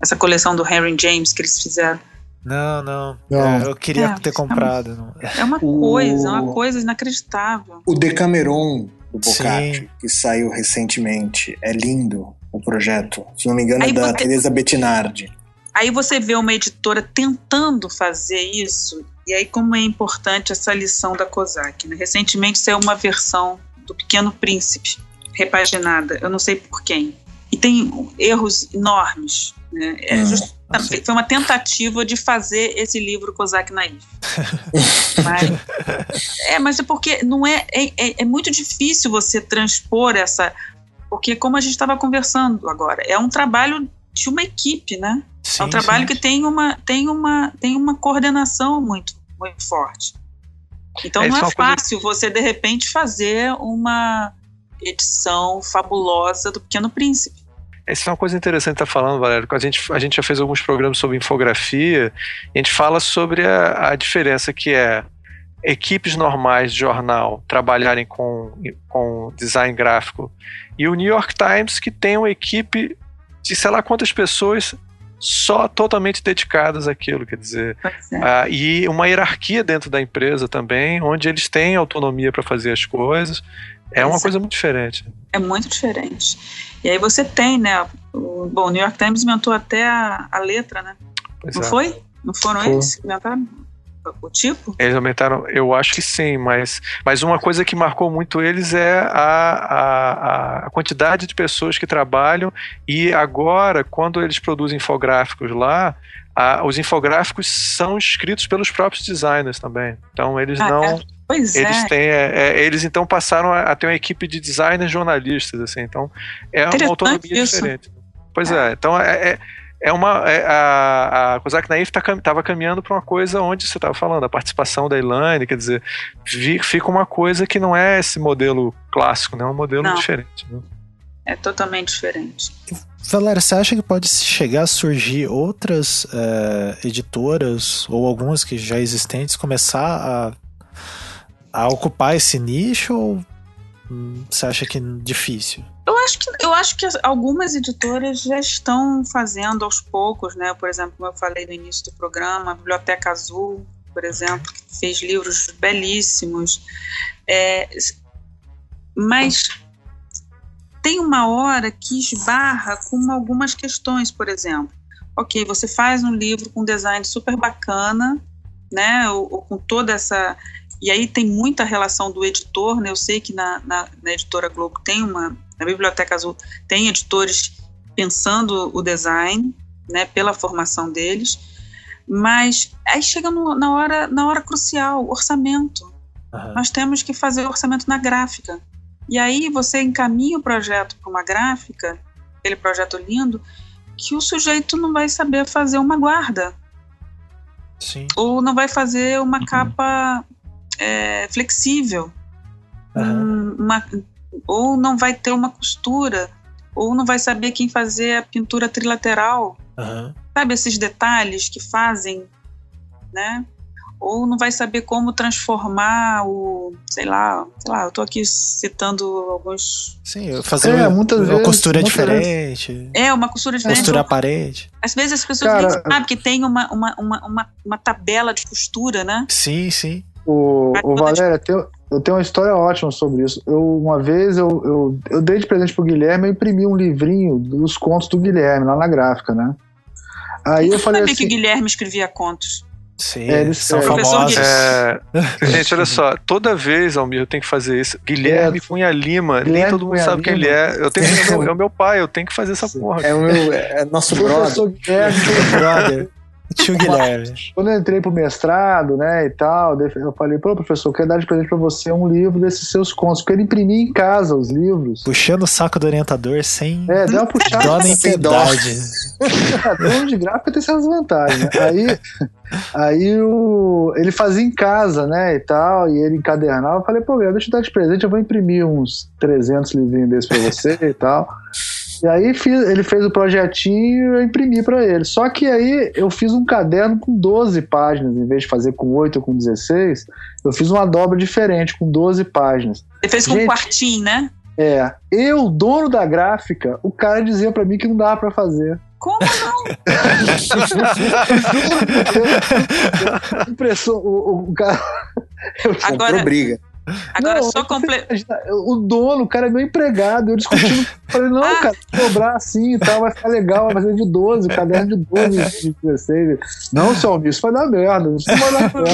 essa coleção do Henry James que eles fizeram. Não, não. não. É, eu queria é, ter comprado. É uma coisa, é uma coisa inacreditável. O Decameron do Bocati, que saiu recentemente, é lindo o projeto. Se não me engano, é da você... Teresa Bettinardi. Aí você vê uma editora tentando fazer isso, e aí como é importante essa lição da COSAC. Né? Recentemente saiu uma versão do Pequeno Príncipe, repaginada, eu não sei por quem. E tem erros enormes. Né? É justamente, foi uma tentativa de fazer esse livro Kozak Naif. mas, é, mas é porque não é, é, é, é muito difícil você transpor essa. Porque, como a gente estava conversando agora, é um trabalho de uma equipe, né? Sim, é um trabalho sim. que tem uma, tem, uma, tem uma coordenação muito, muito forte. Então é, não é fácil coisa... você, de repente, fazer uma edição fabulosa do Pequeno Príncipe. Essa é uma coisa interessante estar tá falando, Valério. A gente, a gente já fez alguns programas sobre infografia e a gente fala sobre a, a diferença que é equipes normais de jornal trabalharem com, com design gráfico e o New York Times que tem uma equipe de sei lá quantas pessoas só totalmente dedicadas àquilo, quer dizer, é. e uma hierarquia dentro da empresa também, onde eles têm autonomia para fazer as coisas. É uma coisa muito diferente. É muito diferente. E aí você tem, né? O, bom, o New York Times inventou até a, a letra, né? Pois Não é. foi? Não foram eles que inventaram? O tipo? Eles aumentaram, eu acho que sim, mas, mas uma coisa que marcou muito eles é a, a, a quantidade de pessoas que trabalham e agora, quando eles produzem infográficos lá, a, os infográficos são escritos pelos próprios designers também. Então eles ah, não. É. Pois eles é. têm, é, é, eles então passaram a, a, ter uma equipe de designers jornalistas, assim, então é uma autonomia isso. diferente. Pois é, é então é, é é uma é, a, a Kozak Naif estava tá, caminhando para uma coisa onde você estava falando, a participação da Elaine, quer dizer, fica uma coisa que não é esse modelo clássico, né? É um modelo não. diferente. Né? É totalmente diferente. Valéria, você acha que pode chegar a surgir outras uh, editoras ou algumas que já existentes começar a, a ocupar esse nicho ou hum, você acha que é difícil? Eu acho que eu acho que algumas editoras já estão fazendo aos poucos, né? Por exemplo, como eu falei no início do programa, a Biblioteca Azul, por exemplo, que fez livros belíssimos. É, mas tem uma hora que esbarra com algumas questões, por exemplo. Ok, você faz um livro com design super bacana, né? Ou, ou com toda essa e aí tem muita relação do editor, né? Eu sei que na, na, na editora Globo tem uma, na Biblioteca Azul tem editores pensando o design, né? Pela formação deles, mas aí chega no, na hora na hora crucial, orçamento. Uhum. Nós temos que fazer orçamento na gráfica. E aí você encaminha o projeto para uma gráfica, aquele projeto lindo, que o sujeito não vai saber fazer uma guarda. Sim. Ou não vai fazer uma uhum. capa é, flexível. Uhum. Uma, ou não vai ter uma costura. Ou não vai saber quem fazer a pintura trilateral. Uhum. Sabe esses detalhes que fazem, né? ou não vai saber como transformar o, sei lá, sei lá, eu tô aqui citando alguns. Sim, fazer é, muitas uma vezes, costura diferente. Vezes. É, uma costura diferente. Costura aparente. Às vezes as pessoas Cara, nem sabem que tem uma, uma, uma, uma, uma tabela de costura, né? Sim, sim. O, o Valéria, tem, eu tenho uma história ótima sobre isso. Eu, uma vez eu, eu, eu dei de presente pro Guilherme, eu imprimi um livrinho dos contos do Guilherme lá na gráfica, né? Aí eu, eu falei sabia assim, que o Guilherme escrevia contos. Sim, é, eles são famosos. É, gente, olha só, toda vez, Almir, eu tenho que fazer isso. Guilherme é, Cunha Lima, Guilherme nem todo mundo Cunha sabe quem ele é. Eu tenho que, é o meu pai, eu tenho que fazer essa porra. É o meu, é nosso brother. Guilherme, brother. Tio Guilherme. Quando eu entrei pro mestrado, né, e tal, eu falei, pô, professor, eu quero dar de presente pra você um livro desses seus contos, porque ele imprimia em casa os livros. Puxando o saco do orientador sem é, dá uma puxada. dó nem piedade. é, dono de gráfica tem essas vantagens. Né? Aí, aí o, ele fazia em casa, né, e tal, e ele encadernava. Eu falei, pô, deixa eu dar de presente, eu vou imprimir uns 300 livrinhos desses pra você e tal. E aí fiz, ele fez o projetinho e eu imprimi para ele. Só que aí eu fiz um caderno com 12 páginas, em vez de fazer com 8 ou com 16, eu fiz uma dobra diferente, com 12 páginas. Você fez com Gente, um quartinho, né? É. Eu, dono da gráfica, o cara dizia para mim que não dava para fazer. Como não? Impressão, o, o cara. Agora, briga. Agora, não, só completar. O dono, o cara é meu empregado. Eu discutindo. falei, não, ah. cara, cobrar assim e tal, vai ficar legal, vai ser de 12, caderno de 12, de 16. Não, seu Almir, isso vai dar merda. Isso não vai dar merda.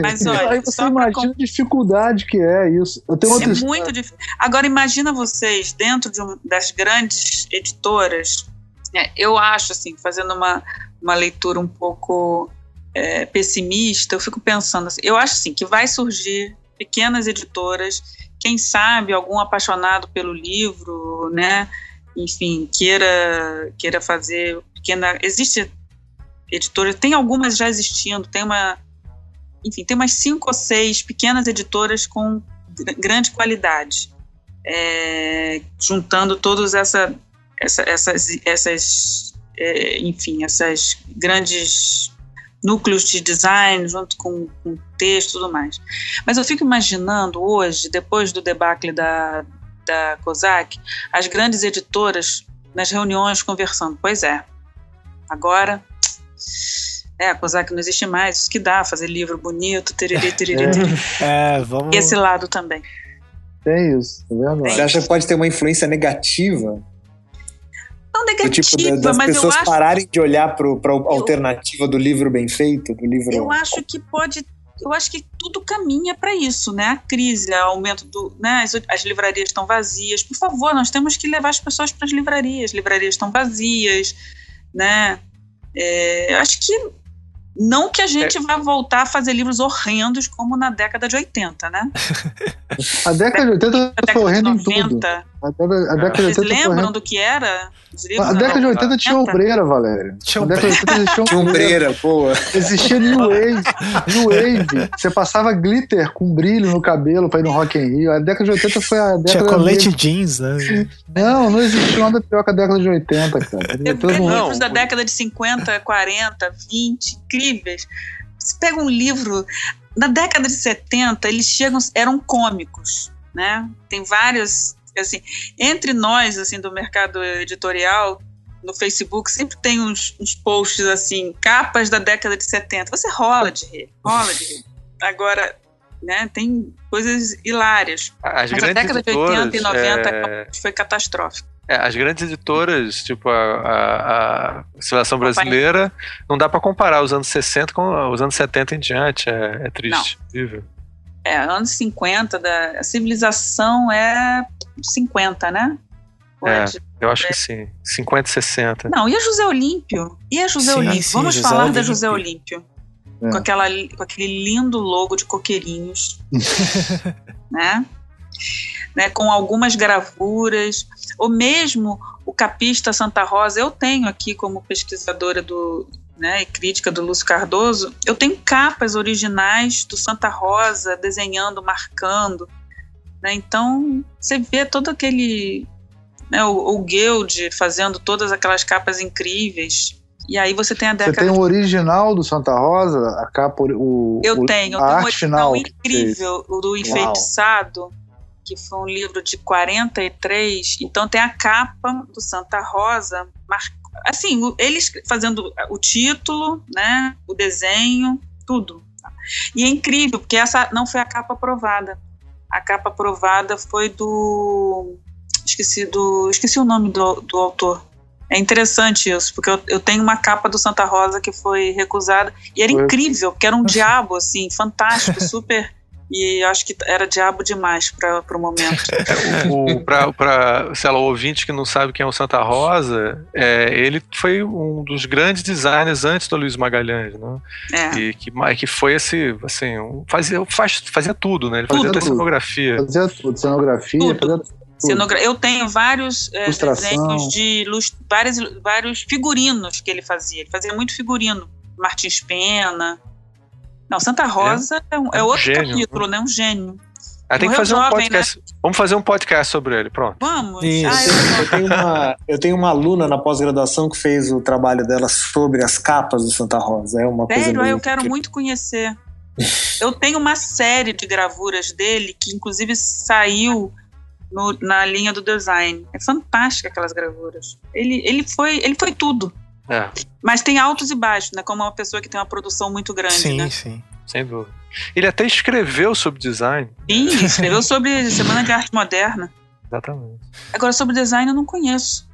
Mas olha. Aí você imagina a dificuldade que é isso. Eu tenho outra é muito difícil. Agora, imagina vocês, dentro de um, das grandes editoras, é, eu acho, assim, fazendo uma, uma leitura um pouco é, pessimista, eu fico pensando assim, eu acho assim que vai surgir pequenas editoras, quem sabe algum apaixonado pelo livro, né? Enfim, queira queira fazer pequena, existe editoras, tem algumas já existindo, tem uma, enfim, tem umas cinco ou seis pequenas editoras com grande qualidade, é, juntando todas essa, essa, essas, essas é, enfim, essas grandes núcleos de design junto com, com texto e tudo mais. Mas eu fico imaginando hoje, depois do debacle da, da COSAC, as grandes editoras nas reuniões conversando. Pois é, agora é, a COSAC não existe mais, isso que dá, fazer livro bonito, tererê, tererê, tererê. É, vamos... Esse lado também. Tem isso, tá vendo? Você acha que pode ter uma influência negativa não negativa, tipo, das mas pessoas eu acho... pararem de olhar para a alternativa do livro bem feito, do livro. Eu acho que pode. Eu acho que tudo caminha para isso, né? A crise, o aumento do. Né? As, as livrarias estão vazias. Por favor, nós temos que levar as pessoas para as livrarias. As livrarias estão vazias, né? É, eu acho que não que a gente é. vá voltar a fazer livros horrendos como na década de 80, né? a década de 80 foi horrendo em tudo. A década, a década Vocês lembram do que era? a década de 80 tinha ombreira, Valéria. Tinha ombreira. Tinha ombreira, boa. Existia New Wave. New Wave. Você passava glitter com brilho no cabelo pra ir no Rock in Rio. A década de 80 foi a década... Tinha colete de... jeans, né? Não, não existia nada pior que a década de 80, cara. Tem livros da década de 50, 40, 20, incríveis. Você pega um livro... Na década de 70, eles chegam... Eram cômicos, né? Tem vários assim, entre nós, assim, do mercado editorial, no Facebook, sempre tem uns, uns posts, assim, capas da década de 70. Você rola de rir, rola de rir. Agora, né, tem coisas hilárias. As Mas a década de 80 e 90 é... foi catastrófica. É, as grandes editoras, tipo a, a, a Civilização Brasileira, não dá para comparar os anos 60 com os anos 70 em diante. É, é triste. Não. É, anos 50, da, a civilização é 50, né? É, eu acho que sim. 50 e 60. Não, e a José Olímpio? E a José sim, Olímpio? Sim, Vamos José falar Olímpio. da José Olímpio. É. Com, aquela, com aquele lindo logo de coqueirinhos. né? Né, com algumas gravuras, ou mesmo o capista Santa Rosa, eu tenho aqui como pesquisadora do, né, e crítica do Lúcio Cardoso, eu tenho capas originais do Santa Rosa desenhando, marcando. Né, então, você vê todo aquele. Né, o, o Guild fazendo todas aquelas capas incríveis. E aí você tem a década. Você tem o original do Santa Rosa, a capa, o. Eu tenho, eu tenho um original incrível, o do Enfeitiçado. Uau que foi um livro de 43. Então tem a capa do Santa Rosa, assim, eles fazendo o título, né, o desenho, tudo. E é incrível, porque essa não foi a capa aprovada. A capa aprovada foi do. Esqueci, do, esqueci o nome do, do autor. É interessante isso, porque eu, eu, tenho uma capa do Santa Rosa que foi recusada. E era incrível, porque era um diabo, assim, fantástico, super e acho que era diabo demais para o momento. para, sei lá, o ouvinte que não sabe quem é o Santa Rosa, é, ele foi um dos grandes designers antes do Luiz Magalhães, né? É. E que, que foi esse, assim, um, fazia, faz, fazia tudo, né? Ele fazia tudo. cenografia. Fazia tudo, cenografia, tudo. fazia tudo. Eu tenho vários é, desenhos de lust vários, vários figurinos que ele fazia. Ele fazia muito figurino. Martins Pena, não, Santa Rosa é, é, um, é, um outro gênio, capítulo, né? Um gênio. Ah, tem que fazer jovem, um podcast. Né? Vamos fazer um podcast sobre ele, pronto. Vamos. Ah, eu... eu... tenho uma, eu tenho uma aluna na pós-graduação que fez o trabalho dela sobre as capas do Santa Rosa. É uma Sério? coisa. eu quero que... muito conhecer. eu tenho uma série de gravuras dele que, inclusive, saiu no, na linha do design. É fantástica aquelas gravuras. Ele, ele, foi, ele foi tudo. É. Mas tem altos e baixos, né? Como uma pessoa que tem uma produção muito grande, sim, né? Sim, sim. Sem dúvida. Ele até escreveu sobre design. Sim, escreveu sobre Semana de Arte Moderna. Exatamente. Agora, sobre design eu não conheço.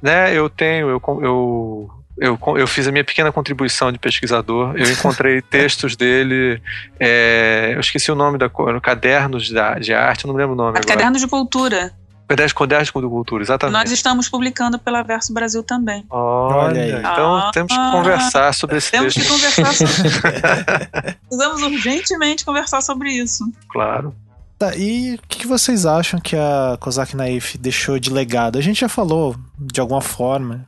Né, eu tenho, eu, eu, eu, eu fiz a minha pequena contribuição de pesquisador. Eu encontrei textos dele, é, eu esqueci o nome da cadernos de, de arte, eu não lembro o nome. Agora. Cadernos de cultura. Pedestre Codestre com Cultura, exatamente. Nós estamos publicando pela Verso Brasil também. Olha, aí. então ah, temos que conversar sobre esse temos texto. Temos que conversar sobre Precisamos urgentemente conversar sobre isso. Claro. Tá, e o que, que, vocês acham que a Kozak Naif deixou de legado? A gente já falou de alguma forma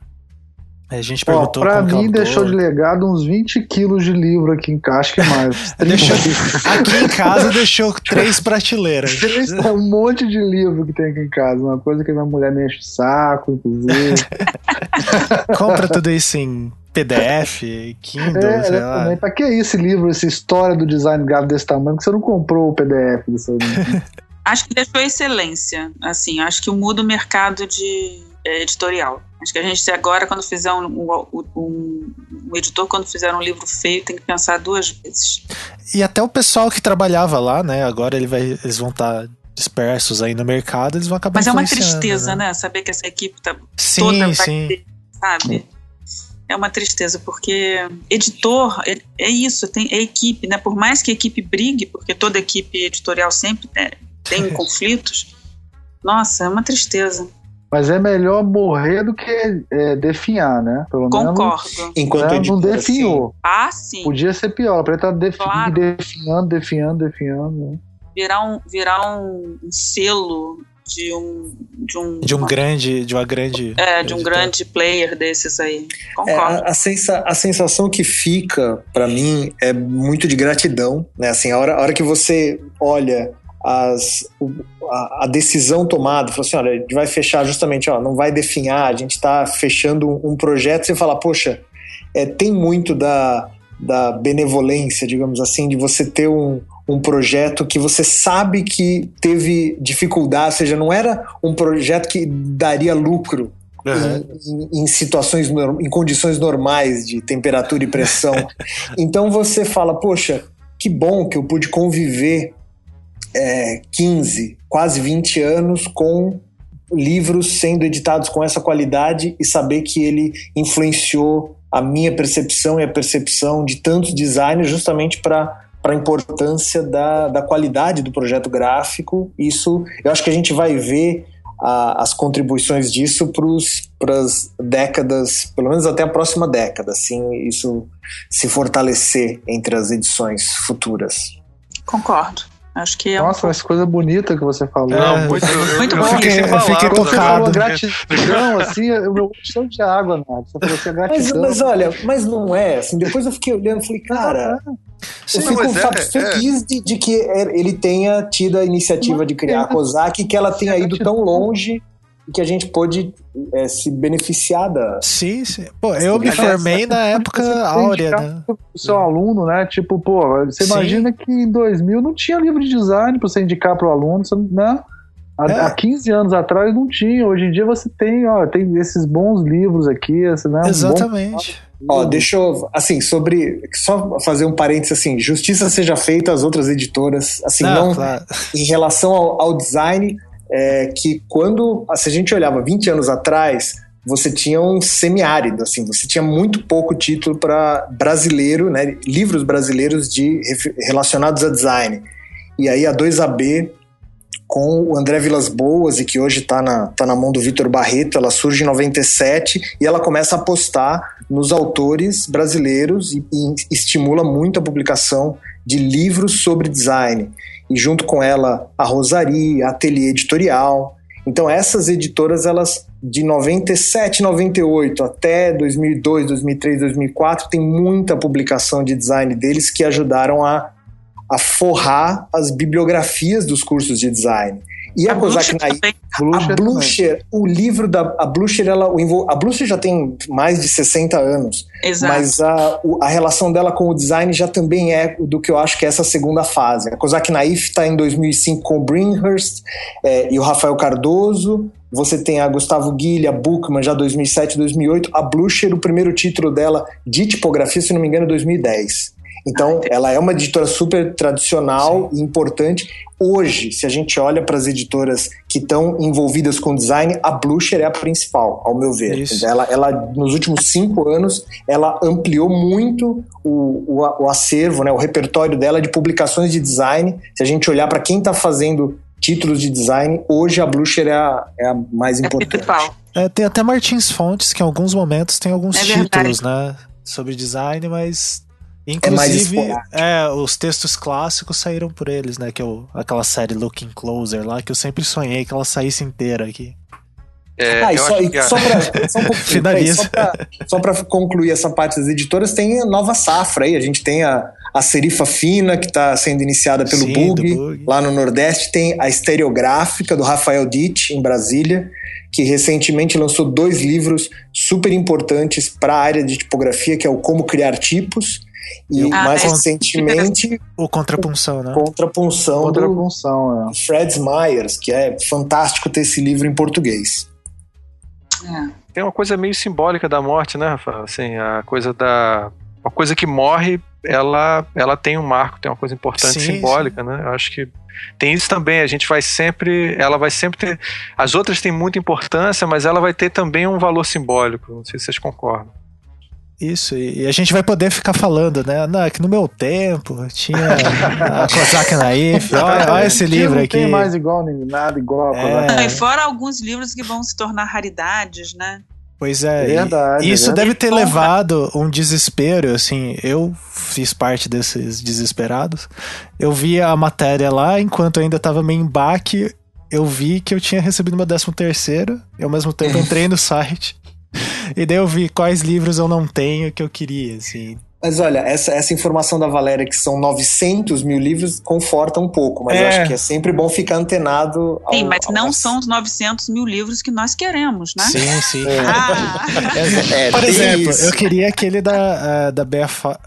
a gente perguntou. Ó, pra mim, deixou de legado uns 20 quilos de livro aqui em casa, acho que mais. deixou, aqui em casa deixou três prateleiras. Três, um monte de livro que tem aqui em casa. Uma coisa que minha mulher me enche o saco, inclusive. Compra tudo isso em PDF, Kindle, é, sei lá. Também. Pra que esse livro, essa história do design gráfico desse tamanho, que você não comprou o PDF desse Acho que deixou excelência. Assim, acho que muda o mercado de é, editorial. Acho que a gente agora, quando fizer um, um, um, um, editor, quando fizer um livro feio, tem que pensar duas vezes. E até o pessoal que trabalhava lá, né? Agora ele vai, eles vão estar tá dispersos aí no mercado, eles vão acabar Mas é uma tristeza, né? né? Saber que essa equipe tá sim, toda sim. Ter, sabe? É uma tristeza, porque editor é, é isso, tem, é equipe, né? Por mais que a equipe brigue, porque toda equipe editorial sempre né, tem conflitos, nossa, é uma tristeza. Mas é melhor morrer do que é, definhar, né? Pelo Concordo. menos. Enquanto né, não definhou. Assim. Ah, sim. Podia ser pior. Pra ele estar tá defi claro. definhando, definhando, definhando. Né? Virar um, virar um, selo de um de um de um uma, grande de uma grande é de um grande player desses aí concordo é, a, a, sensa, a sensação que fica para mim é muito de gratidão né assim a hora, a hora que você olha as, a, a, decisão tomada, falou assim, olha, a gente vai fechar justamente, ó, não vai definhar, a gente está fechando um, um, projeto, você fala, poxa, é, tem muito da, da benevolência, digamos assim, de você ter um, um projeto que você sabe que teve dificuldade, ou seja, não era um projeto que daria lucro Uhum. Em, em, situações, em condições normais de temperatura e pressão. então você fala, poxa, que bom que eu pude conviver é, 15, quase 20 anos com livros sendo editados com essa qualidade e saber que ele influenciou a minha percepção e a percepção de tantos designers justamente para para a importância da, da qualidade do projeto gráfico. Isso, eu acho que a gente vai ver a, as contribuições disso para as décadas, pelo menos até a próxima década, assim, isso se fortalecer entre as edições futuras. Concordo. Acho que é Nossa, um... mas coisa bonita que você falou. É, muito, muito eu, eu, fiquei, eu fiquei tocado. Gratidão, assim, o meu chão de água, Nath. Você falou assim, gratidão. Mas, mas, olha, mas não é, assim, depois eu fiquei olhando e falei, cara, Sim, eu fico é, feliz é. de, de, que ele tenha tido a iniciativa de criar a COSAC e que ela tenha ido tão longe que a gente pôde é, se beneficiar da. Sim, sim. Pô, eu me formei na época áurea, né? O seu aluno, né? Tipo, pô, você sim. imagina que em 2000 não tinha livro de design para você indicar para o aluno, né? Há, é. há 15 anos atrás não tinha. Hoje em dia você tem, ó, tem esses bons livros aqui, né? Exatamente. Um bom... Ó, deixa eu, assim, sobre, só fazer um parênteses, assim, justiça seja feita às outras editoras, assim, não, não claro. em relação ao, ao design, é, que quando, se a gente olhava 20 anos atrás, você tinha um semiárido, assim, você tinha muito pouco título para brasileiro, né, livros brasileiros de relacionados a design. E aí a 2AB com o André Vilas Boas e que hoje está na, tá na mão do Vitor Barreto, ela surge em 97 e ela começa a apostar nos autores brasileiros e, e estimula muito a publicação de livros sobre design e junto com ela a Rosaria, a Ateliê Editorial. Então essas editoras, elas de 97, 98 até 2002, 2003, 2004, tem muita publicação de design deles que ajudaram a, a forrar as bibliografias dos cursos de design. E a, a Kozak Naik, a Blucher, o livro da a Blucher, ela, a Blucher já tem mais de 60 anos, Exato. mas a, a relação dela com o design já também é do que eu acho que é essa segunda fase. A Kozak Naif está em 2005 com o Brinhurst é, e o Rafael Cardoso, você tem a Gustavo Guilha, Bookman, já 2007, 2008. A Blucher, o primeiro título dela de tipografia, se não me engano, é 2010. Então, ela é uma editora super tradicional Sim. e importante. Hoje, se a gente olha para as editoras que estão envolvidas com design, a Blucher é a principal, ao meu ver. Ela, ela, nos últimos cinco anos, ela ampliou muito o, o, o acervo, né, o repertório dela de publicações de design. Se a gente olhar para quem está fazendo títulos de design, hoje a Blucher é a, é a mais é importante. É, tem até Martins Fontes, que em alguns momentos tem alguns é títulos, né? Sobre design, mas Inclusive, é, é, os textos clássicos saíram por eles, né? Que é o, aquela série Looking Closer lá, que eu sempre sonhei que ela saísse inteira aqui. É, ah, e só, e só pra, só, um. Só pra, só pra concluir essa parte das editoras, tem a nova safra aí. A gente tem a, a Serifa Fina, que está sendo iniciada pelo Sim, Bug, Bug, lá no Nordeste. Tem a Estereográfica, do Rafael Ditt, em Brasília, que recentemente lançou dois livros super importantes para a área de tipografia, que é o Como Criar Tipos e ah, mais é. recentemente. O Contrapunção, né? Contrapunção, Contrapunção do é. Fred Myers, que é fantástico ter esse livro em português. É. Tem uma coisa meio simbólica da morte, né, Rafael? Assim, a coisa da. Uma coisa que morre, ela, ela tem um marco, tem uma coisa importante sim, simbólica, sim. né? Eu acho que tem isso também. A gente vai sempre. Ela vai sempre ter. As outras têm muita importância, mas ela vai ter também um valor simbólico. Não sei se vocês concordam. Isso, e a gente vai poder ficar falando, né? Não, é que no meu tempo tinha a Kozak Naif, olha, olha esse livro não aqui. Não tem mais igual, nem nada igual a é. Não, e fora alguns livros que vão se tornar raridades, né? Pois é, verdade, isso deve ter levado um desespero, assim, eu fiz parte desses desesperados. Eu vi a matéria lá, enquanto ainda estava meio em baque, eu vi que eu tinha recebido meu décimo terceiro, e ao mesmo tempo entrei no site e daí eu vi quais livros eu não tenho que eu queria, assim. Mas olha, essa, essa informação da Valéria, que são 900 mil livros, conforta um pouco, mas é. eu acho que é sempre bom ficar antenado. Ao, sim, mas ao... não são os 900 mil livros que nós queremos, né? Sim, sim. É. Ah. É, Por exemplo, isso. eu queria aquele da, uh, da Bea ah,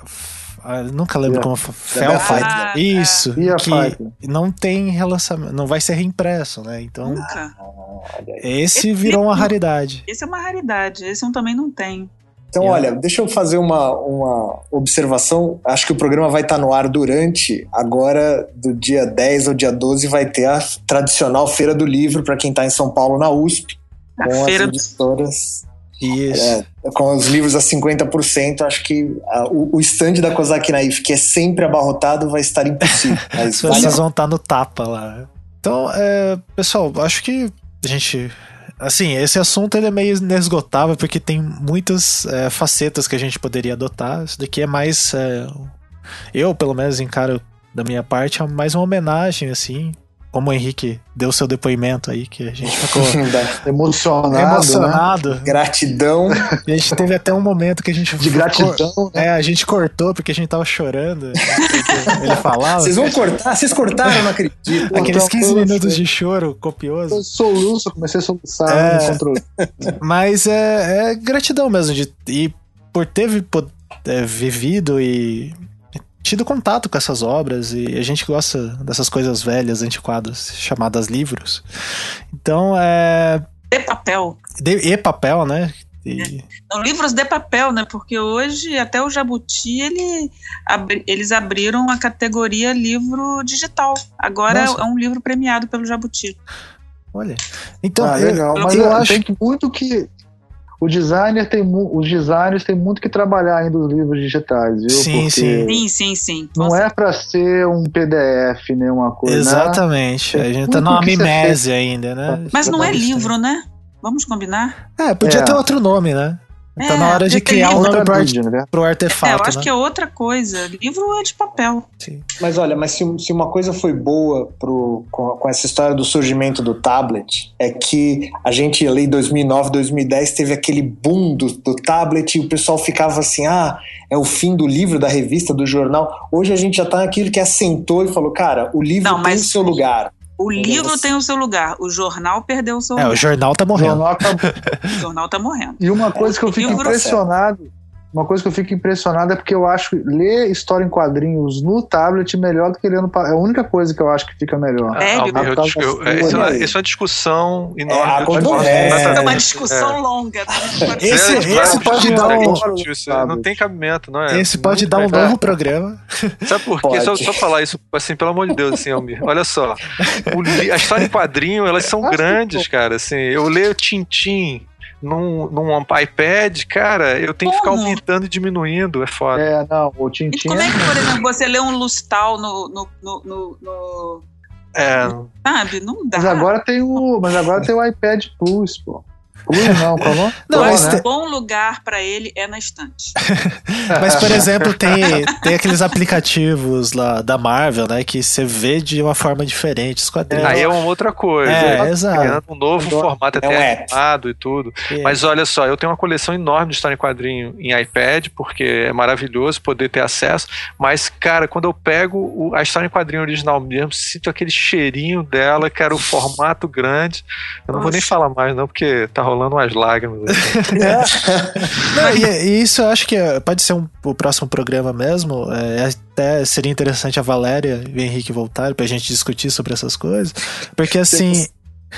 nunca lembro yeah. como Felfight. Ah, Isso. É. Que não tem relacionamento, não vai ser reimpresso, né? Então. Nunca. Esse, esse virou uma raridade. Esse é uma raridade, esse eu também não tem. Então, yeah. olha, deixa eu fazer uma, uma observação. Acho que o programa vai estar no ar durante. Agora, do dia 10 ao dia 12, vai ter a tradicional Feira do Livro para quem está em São Paulo, na USP. A com feira as editoras isso. É, com os livros a 50%, acho que a, o, o stand da Kozak Naif, que é sempre abarrotado, vai estar impossível. Mas Vocês vão estar no tapa lá. Então, é, pessoal, acho que a gente assim, esse assunto ele é meio inesgotável porque tem muitas é, facetas que a gente poderia adotar. Isso daqui é mais. É, eu, pelo menos, encaro da minha parte, é mais uma homenagem, assim, como o Henrique deu seu depoimento aí, que a gente ficou emocionado. emocionado. Né? Gratidão. E a gente teve até um momento que a gente. De gratidão. Né? É, a gente cortou porque a gente tava chorando. ele falava. Vocês vão cortar? Vocês cortaram, não acredito. Aqueles 15 minutos de choro copioso. Eu soluço, comecei a soluçar é. Mas é, é, gratidão mesmo. De, e por ter por, é, vivido e tido contato com essas obras e a gente gosta dessas coisas velhas, antiquadas, chamadas livros. Então é. De papel. De, e papel, né? E... São livros de papel, né? Porque hoje até o Jabuti ele, abri, eles abriram a categoria livro digital. Agora Nossa. é um livro premiado pelo Jabuti. Olha. Então, ah, legal. Eu, Mas eu, eu acho que muito que o designer tem os designers têm muito que trabalhar ainda os livros digitais, viu? Sim, Porque sim. Sim, sim, sim. Não é para ser um PDF, nem uma coisa. Né? Exatamente. Né? A gente tá numa mimésia ainda, né? Mas não é livro, né? Vamos combinar? É, podia é. ter outro nome, né? É, tá na hora de criar um nome pro, art, né? pro artefato. É, eu acho né? que é outra coisa. Livro é de papel. Sim. Mas olha, mas se, se uma coisa foi boa pro, com, com, essa história do surgimento do tablet, é que a gente ali em 2009, 2010 teve aquele boom do, do tablet e o pessoal ficava assim: ah, é o fim do livro, da revista, do jornal. Hoje a gente já tá naquilo que assentou e falou: cara, o livro Não, tem o seu lugar. O livro tem o seu lugar, o jornal perdeu o seu é, lugar. É, o jornal tá morrendo. O jornal tá... o jornal tá morrendo. E uma coisa que eu fico impressionado uma coisa que eu fico impressionado é porque eu acho ler história em quadrinhos no tablet melhor do que ler no É a única coisa que eu acho que fica melhor. É, eu, eu, eu, é, isso, é, isso é uma discussão enorme. É, é, é uma discussão longa. Né? Esse, esse pode dar um... Não tem cabimento, não é? Esse pode dar um novo programa. Sabe por quê? Só, só falar isso, assim, pelo amor de Deus, assim, Almir. Olha só. O, a história em quadrinho, elas são grandes, cara. Assim, eu leio Tintim num, num iPad, cara, eu tenho como? que ficar aumentando e diminuindo, é foda. É, não, o Tintin. E como é que, por exemplo, você lê um Lustal no, no, no, no, no... É. Sabe? Não dá. Mas agora tem o, mas agora tem o iPad Plus, pô. Plus não, como? Não, mas né? bom lugar para ele é na estante. mas, por exemplo, tem, tem aqueles aplicativos lá da Marvel, né? Que você vê de uma forma diferente os quadrinhos. Aí é uma outra coisa. É, é exato. Um novo formato até é animado e tudo. É. Mas olha só, eu tenho uma coleção enorme de história em quadrinho em iPad, porque é maravilhoso poder ter acesso. Mas, cara, quando eu pego a história em quadrinho original mesmo, sinto aquele cheirinho dela, que era o formato grande. Eu não Nossa. vou nem falar mais, não, porque tá rolando umas lágrimas. Assim. Não, e, e, isso eu acho que é, pode ser um, o próximo programa mesmo. É, até seria interessante a Valéria e o Henrique voltarem pra gente discutir sobre essas coisas. Porque assim.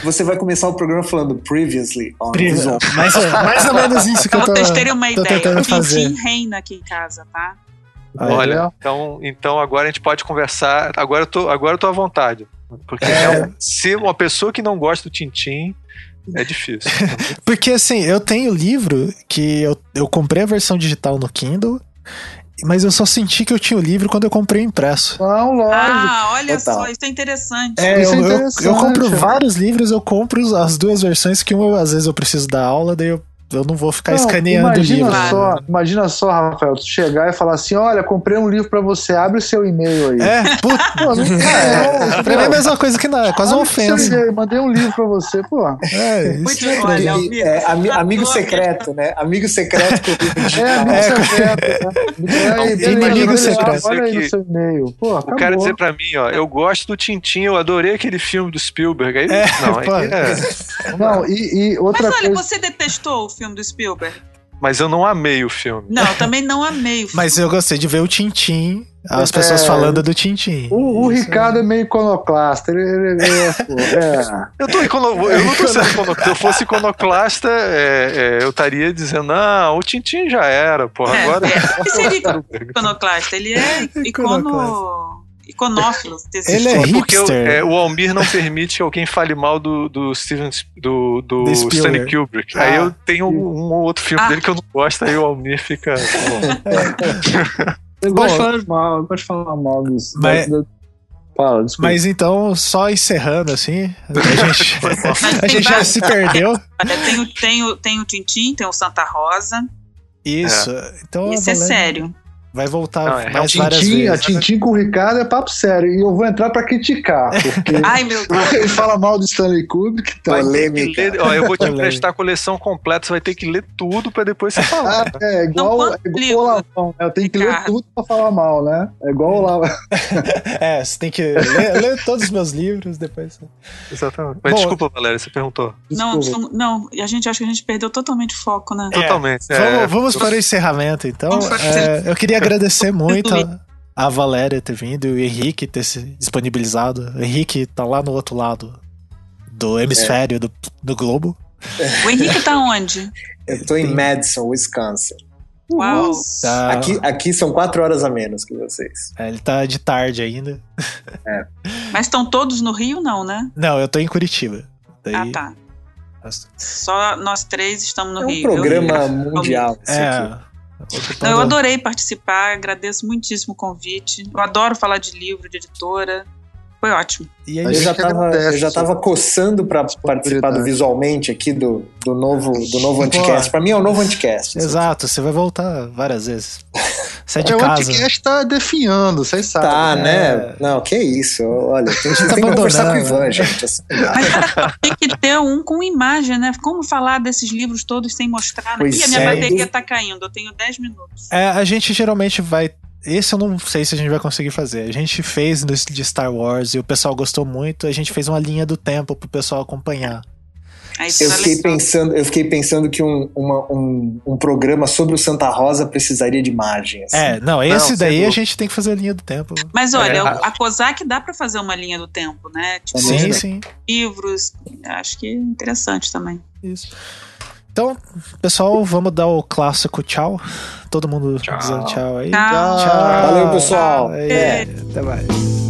Você vai começar o programa falando previously on Previ mais, mais ou menos isso que eu tô, vocês terem uma ideia, o Tintin reina aqui em casa, tá? Olha, então, então agora a gente pode conversar. Agora eu tô, agora eu tô à vontade. Porque é. se uma pessoa que não gosta do Tintim é difícil. Porque assim, eu tenho livro que eu, eu comprei a versão digital no Kindle mas eu só senti que eu tinha o livro quando eu comprei impresso. Não, lógico. Ah, olha Total. só, isso é interessante. É, isso eu, é interessante. Eu, eu, compro vários livros, eu compro as duas versões, que uma às vezes eu preciso da aula, daí eu eu não vou ficar não, escaneando imagina o livro. Só, imagina só, Rafael, tu chegar e falar assim: olha, comprei um livro pra você, abre o seu e-mail aí. É, puta. Pô, não, é, pra mim é a mesma coisa que não, é quase uma ofensa. Mandei um livro pra você, pô. É, isso é, olha, é, ami, amigo secreto, né? Amigo secreto que eu É, amigo é, secreto. Né? Inimigo secreto. Olha aí no seu e-mail. Pô, o cara dizer pra mim, ó, eu gosto do Tintin, eu adorei aquele filme do Spielberg. Aí, é, não, aí é. Não, e, e outra Mas olha, coisa... você detestou o filme do Spielberg? Mas eu não amei o filme. Não, eu também não amei o filme. Mas eu gostei de ver o Tintim, as é, pessoas falando do Tintim. O, o Ricardo é meio iconoclasta. Ele, ele, ele é, é. Eu, tô icono, eu não tô sendo iconoclasta. Se eu fosse iconoclasta, é, é, eu estaria dizendo, não, o Tintim já era, pô. É, agora. É. seria iconoclasta? Ele é icono iconófilo. Ele é porque o, é, o Almir não permite que alguém fale mal do, do Steven do, do, Stanley Kubrick. Ah, aí eu tenho um, um outro filme ah. dele que eu não gosto, aí o Almir fica. eu gosto de falar mal, eu gosto de falar mal dos. Mas... Da, Fala, Mas então, só encerrando assim, a gente, a gente já se perdeu. Tem o, tem, tem o Tintim, tem o Santa Rosa. Isso. É. Então, Isso é sério. Vai voltar não, é, mais é várias tintim, vezes. A Tintim com o Ricardo é papo sério. E eu vou entrar pra criticar. Porque Ai, meu Deus. ele fala mal do Stanley Kubrick. Tá vai ler, ó, eu vou te emprestar a coleção completa. Você vai ter que ler tudo pra depois você falar. Ah, é, igual, não, é igual o Lavão. Né? Eu tenho que ler tudo pra falar mal, né? É igual o Lavão. é, você tem que ler, ler, todos os meus livros depois. Exatamente. Mas Bom, desculpa, Valéria, você perguntou. Não, não, a gente acha que a gente perdeu totalmente o foco, né? É, totalmente. É, vamos, vamos para o encerramento, então. É, eu queria agradecer muito a, a Valéria ter vindo e o Henrique ter se disponibilizado. O Henrique tá lá no outro lado do hemisfério é. do, do globo. O Henrique tá onde? Eu tô em Madison, Wisconsin. Uau! Tá... Aqui, aqui são quatro horas a menos que vocês. É, ele tá de tarde ainda. É. Mas estão todos no Rio, não, né? Não, eu tô em Curitiba. Daí... Ah, tá. Só nós três estamos no é um Rio. programa eu... mundial. É. Não, eu adorei participar, agradeço muitíssimo o convite. Eu adoro falar de livro, de editora. Foi ótimo. E aí, eu, já tava, eu já tava coçando para participar do visualmente aqui do, do novo do novo Anticast. Para mim é o novo Anticast. Exato, você vai voltar várias vezes. Você é de é, casa. O Anticast tá definhando, vocês sabem. Tá, né? É. Não, que isso. Olha, tem, a gente tá tem que conversar com o Ivan, gente. Assim, tem que ter um com imagem, né? Como falar desses livros todos sem mostrar? Né? Ih, a minha é, bateria tá caindo, eu tenho 10 minutos. É, a gente geralmente vai esse eu não sei se a gente vai conseguir fazer. A gente fez no de Star Wars e o pessoal gostou muito. A gente fez uma linha do tempo pro pessoal acompanhar. Eu fiquei, pensando, eu fiquei pensando que um, uma, um, um programa sobre o Santa Rosa precisaria de margens. É, não, esse não, daí a gente tem que fazer a linha do tempo. Mas olha, é. a COSAC dá para fazer uma linha do tempo, né? Tipo, sim, sim. Livros, acho que é interessante também. Isso. Então, pessoal, vamos dar o clássico tchau. Todo mundo tchau. dizendo tchau aí. Tchau. tchau. Valeu, pessoal. É, até mais.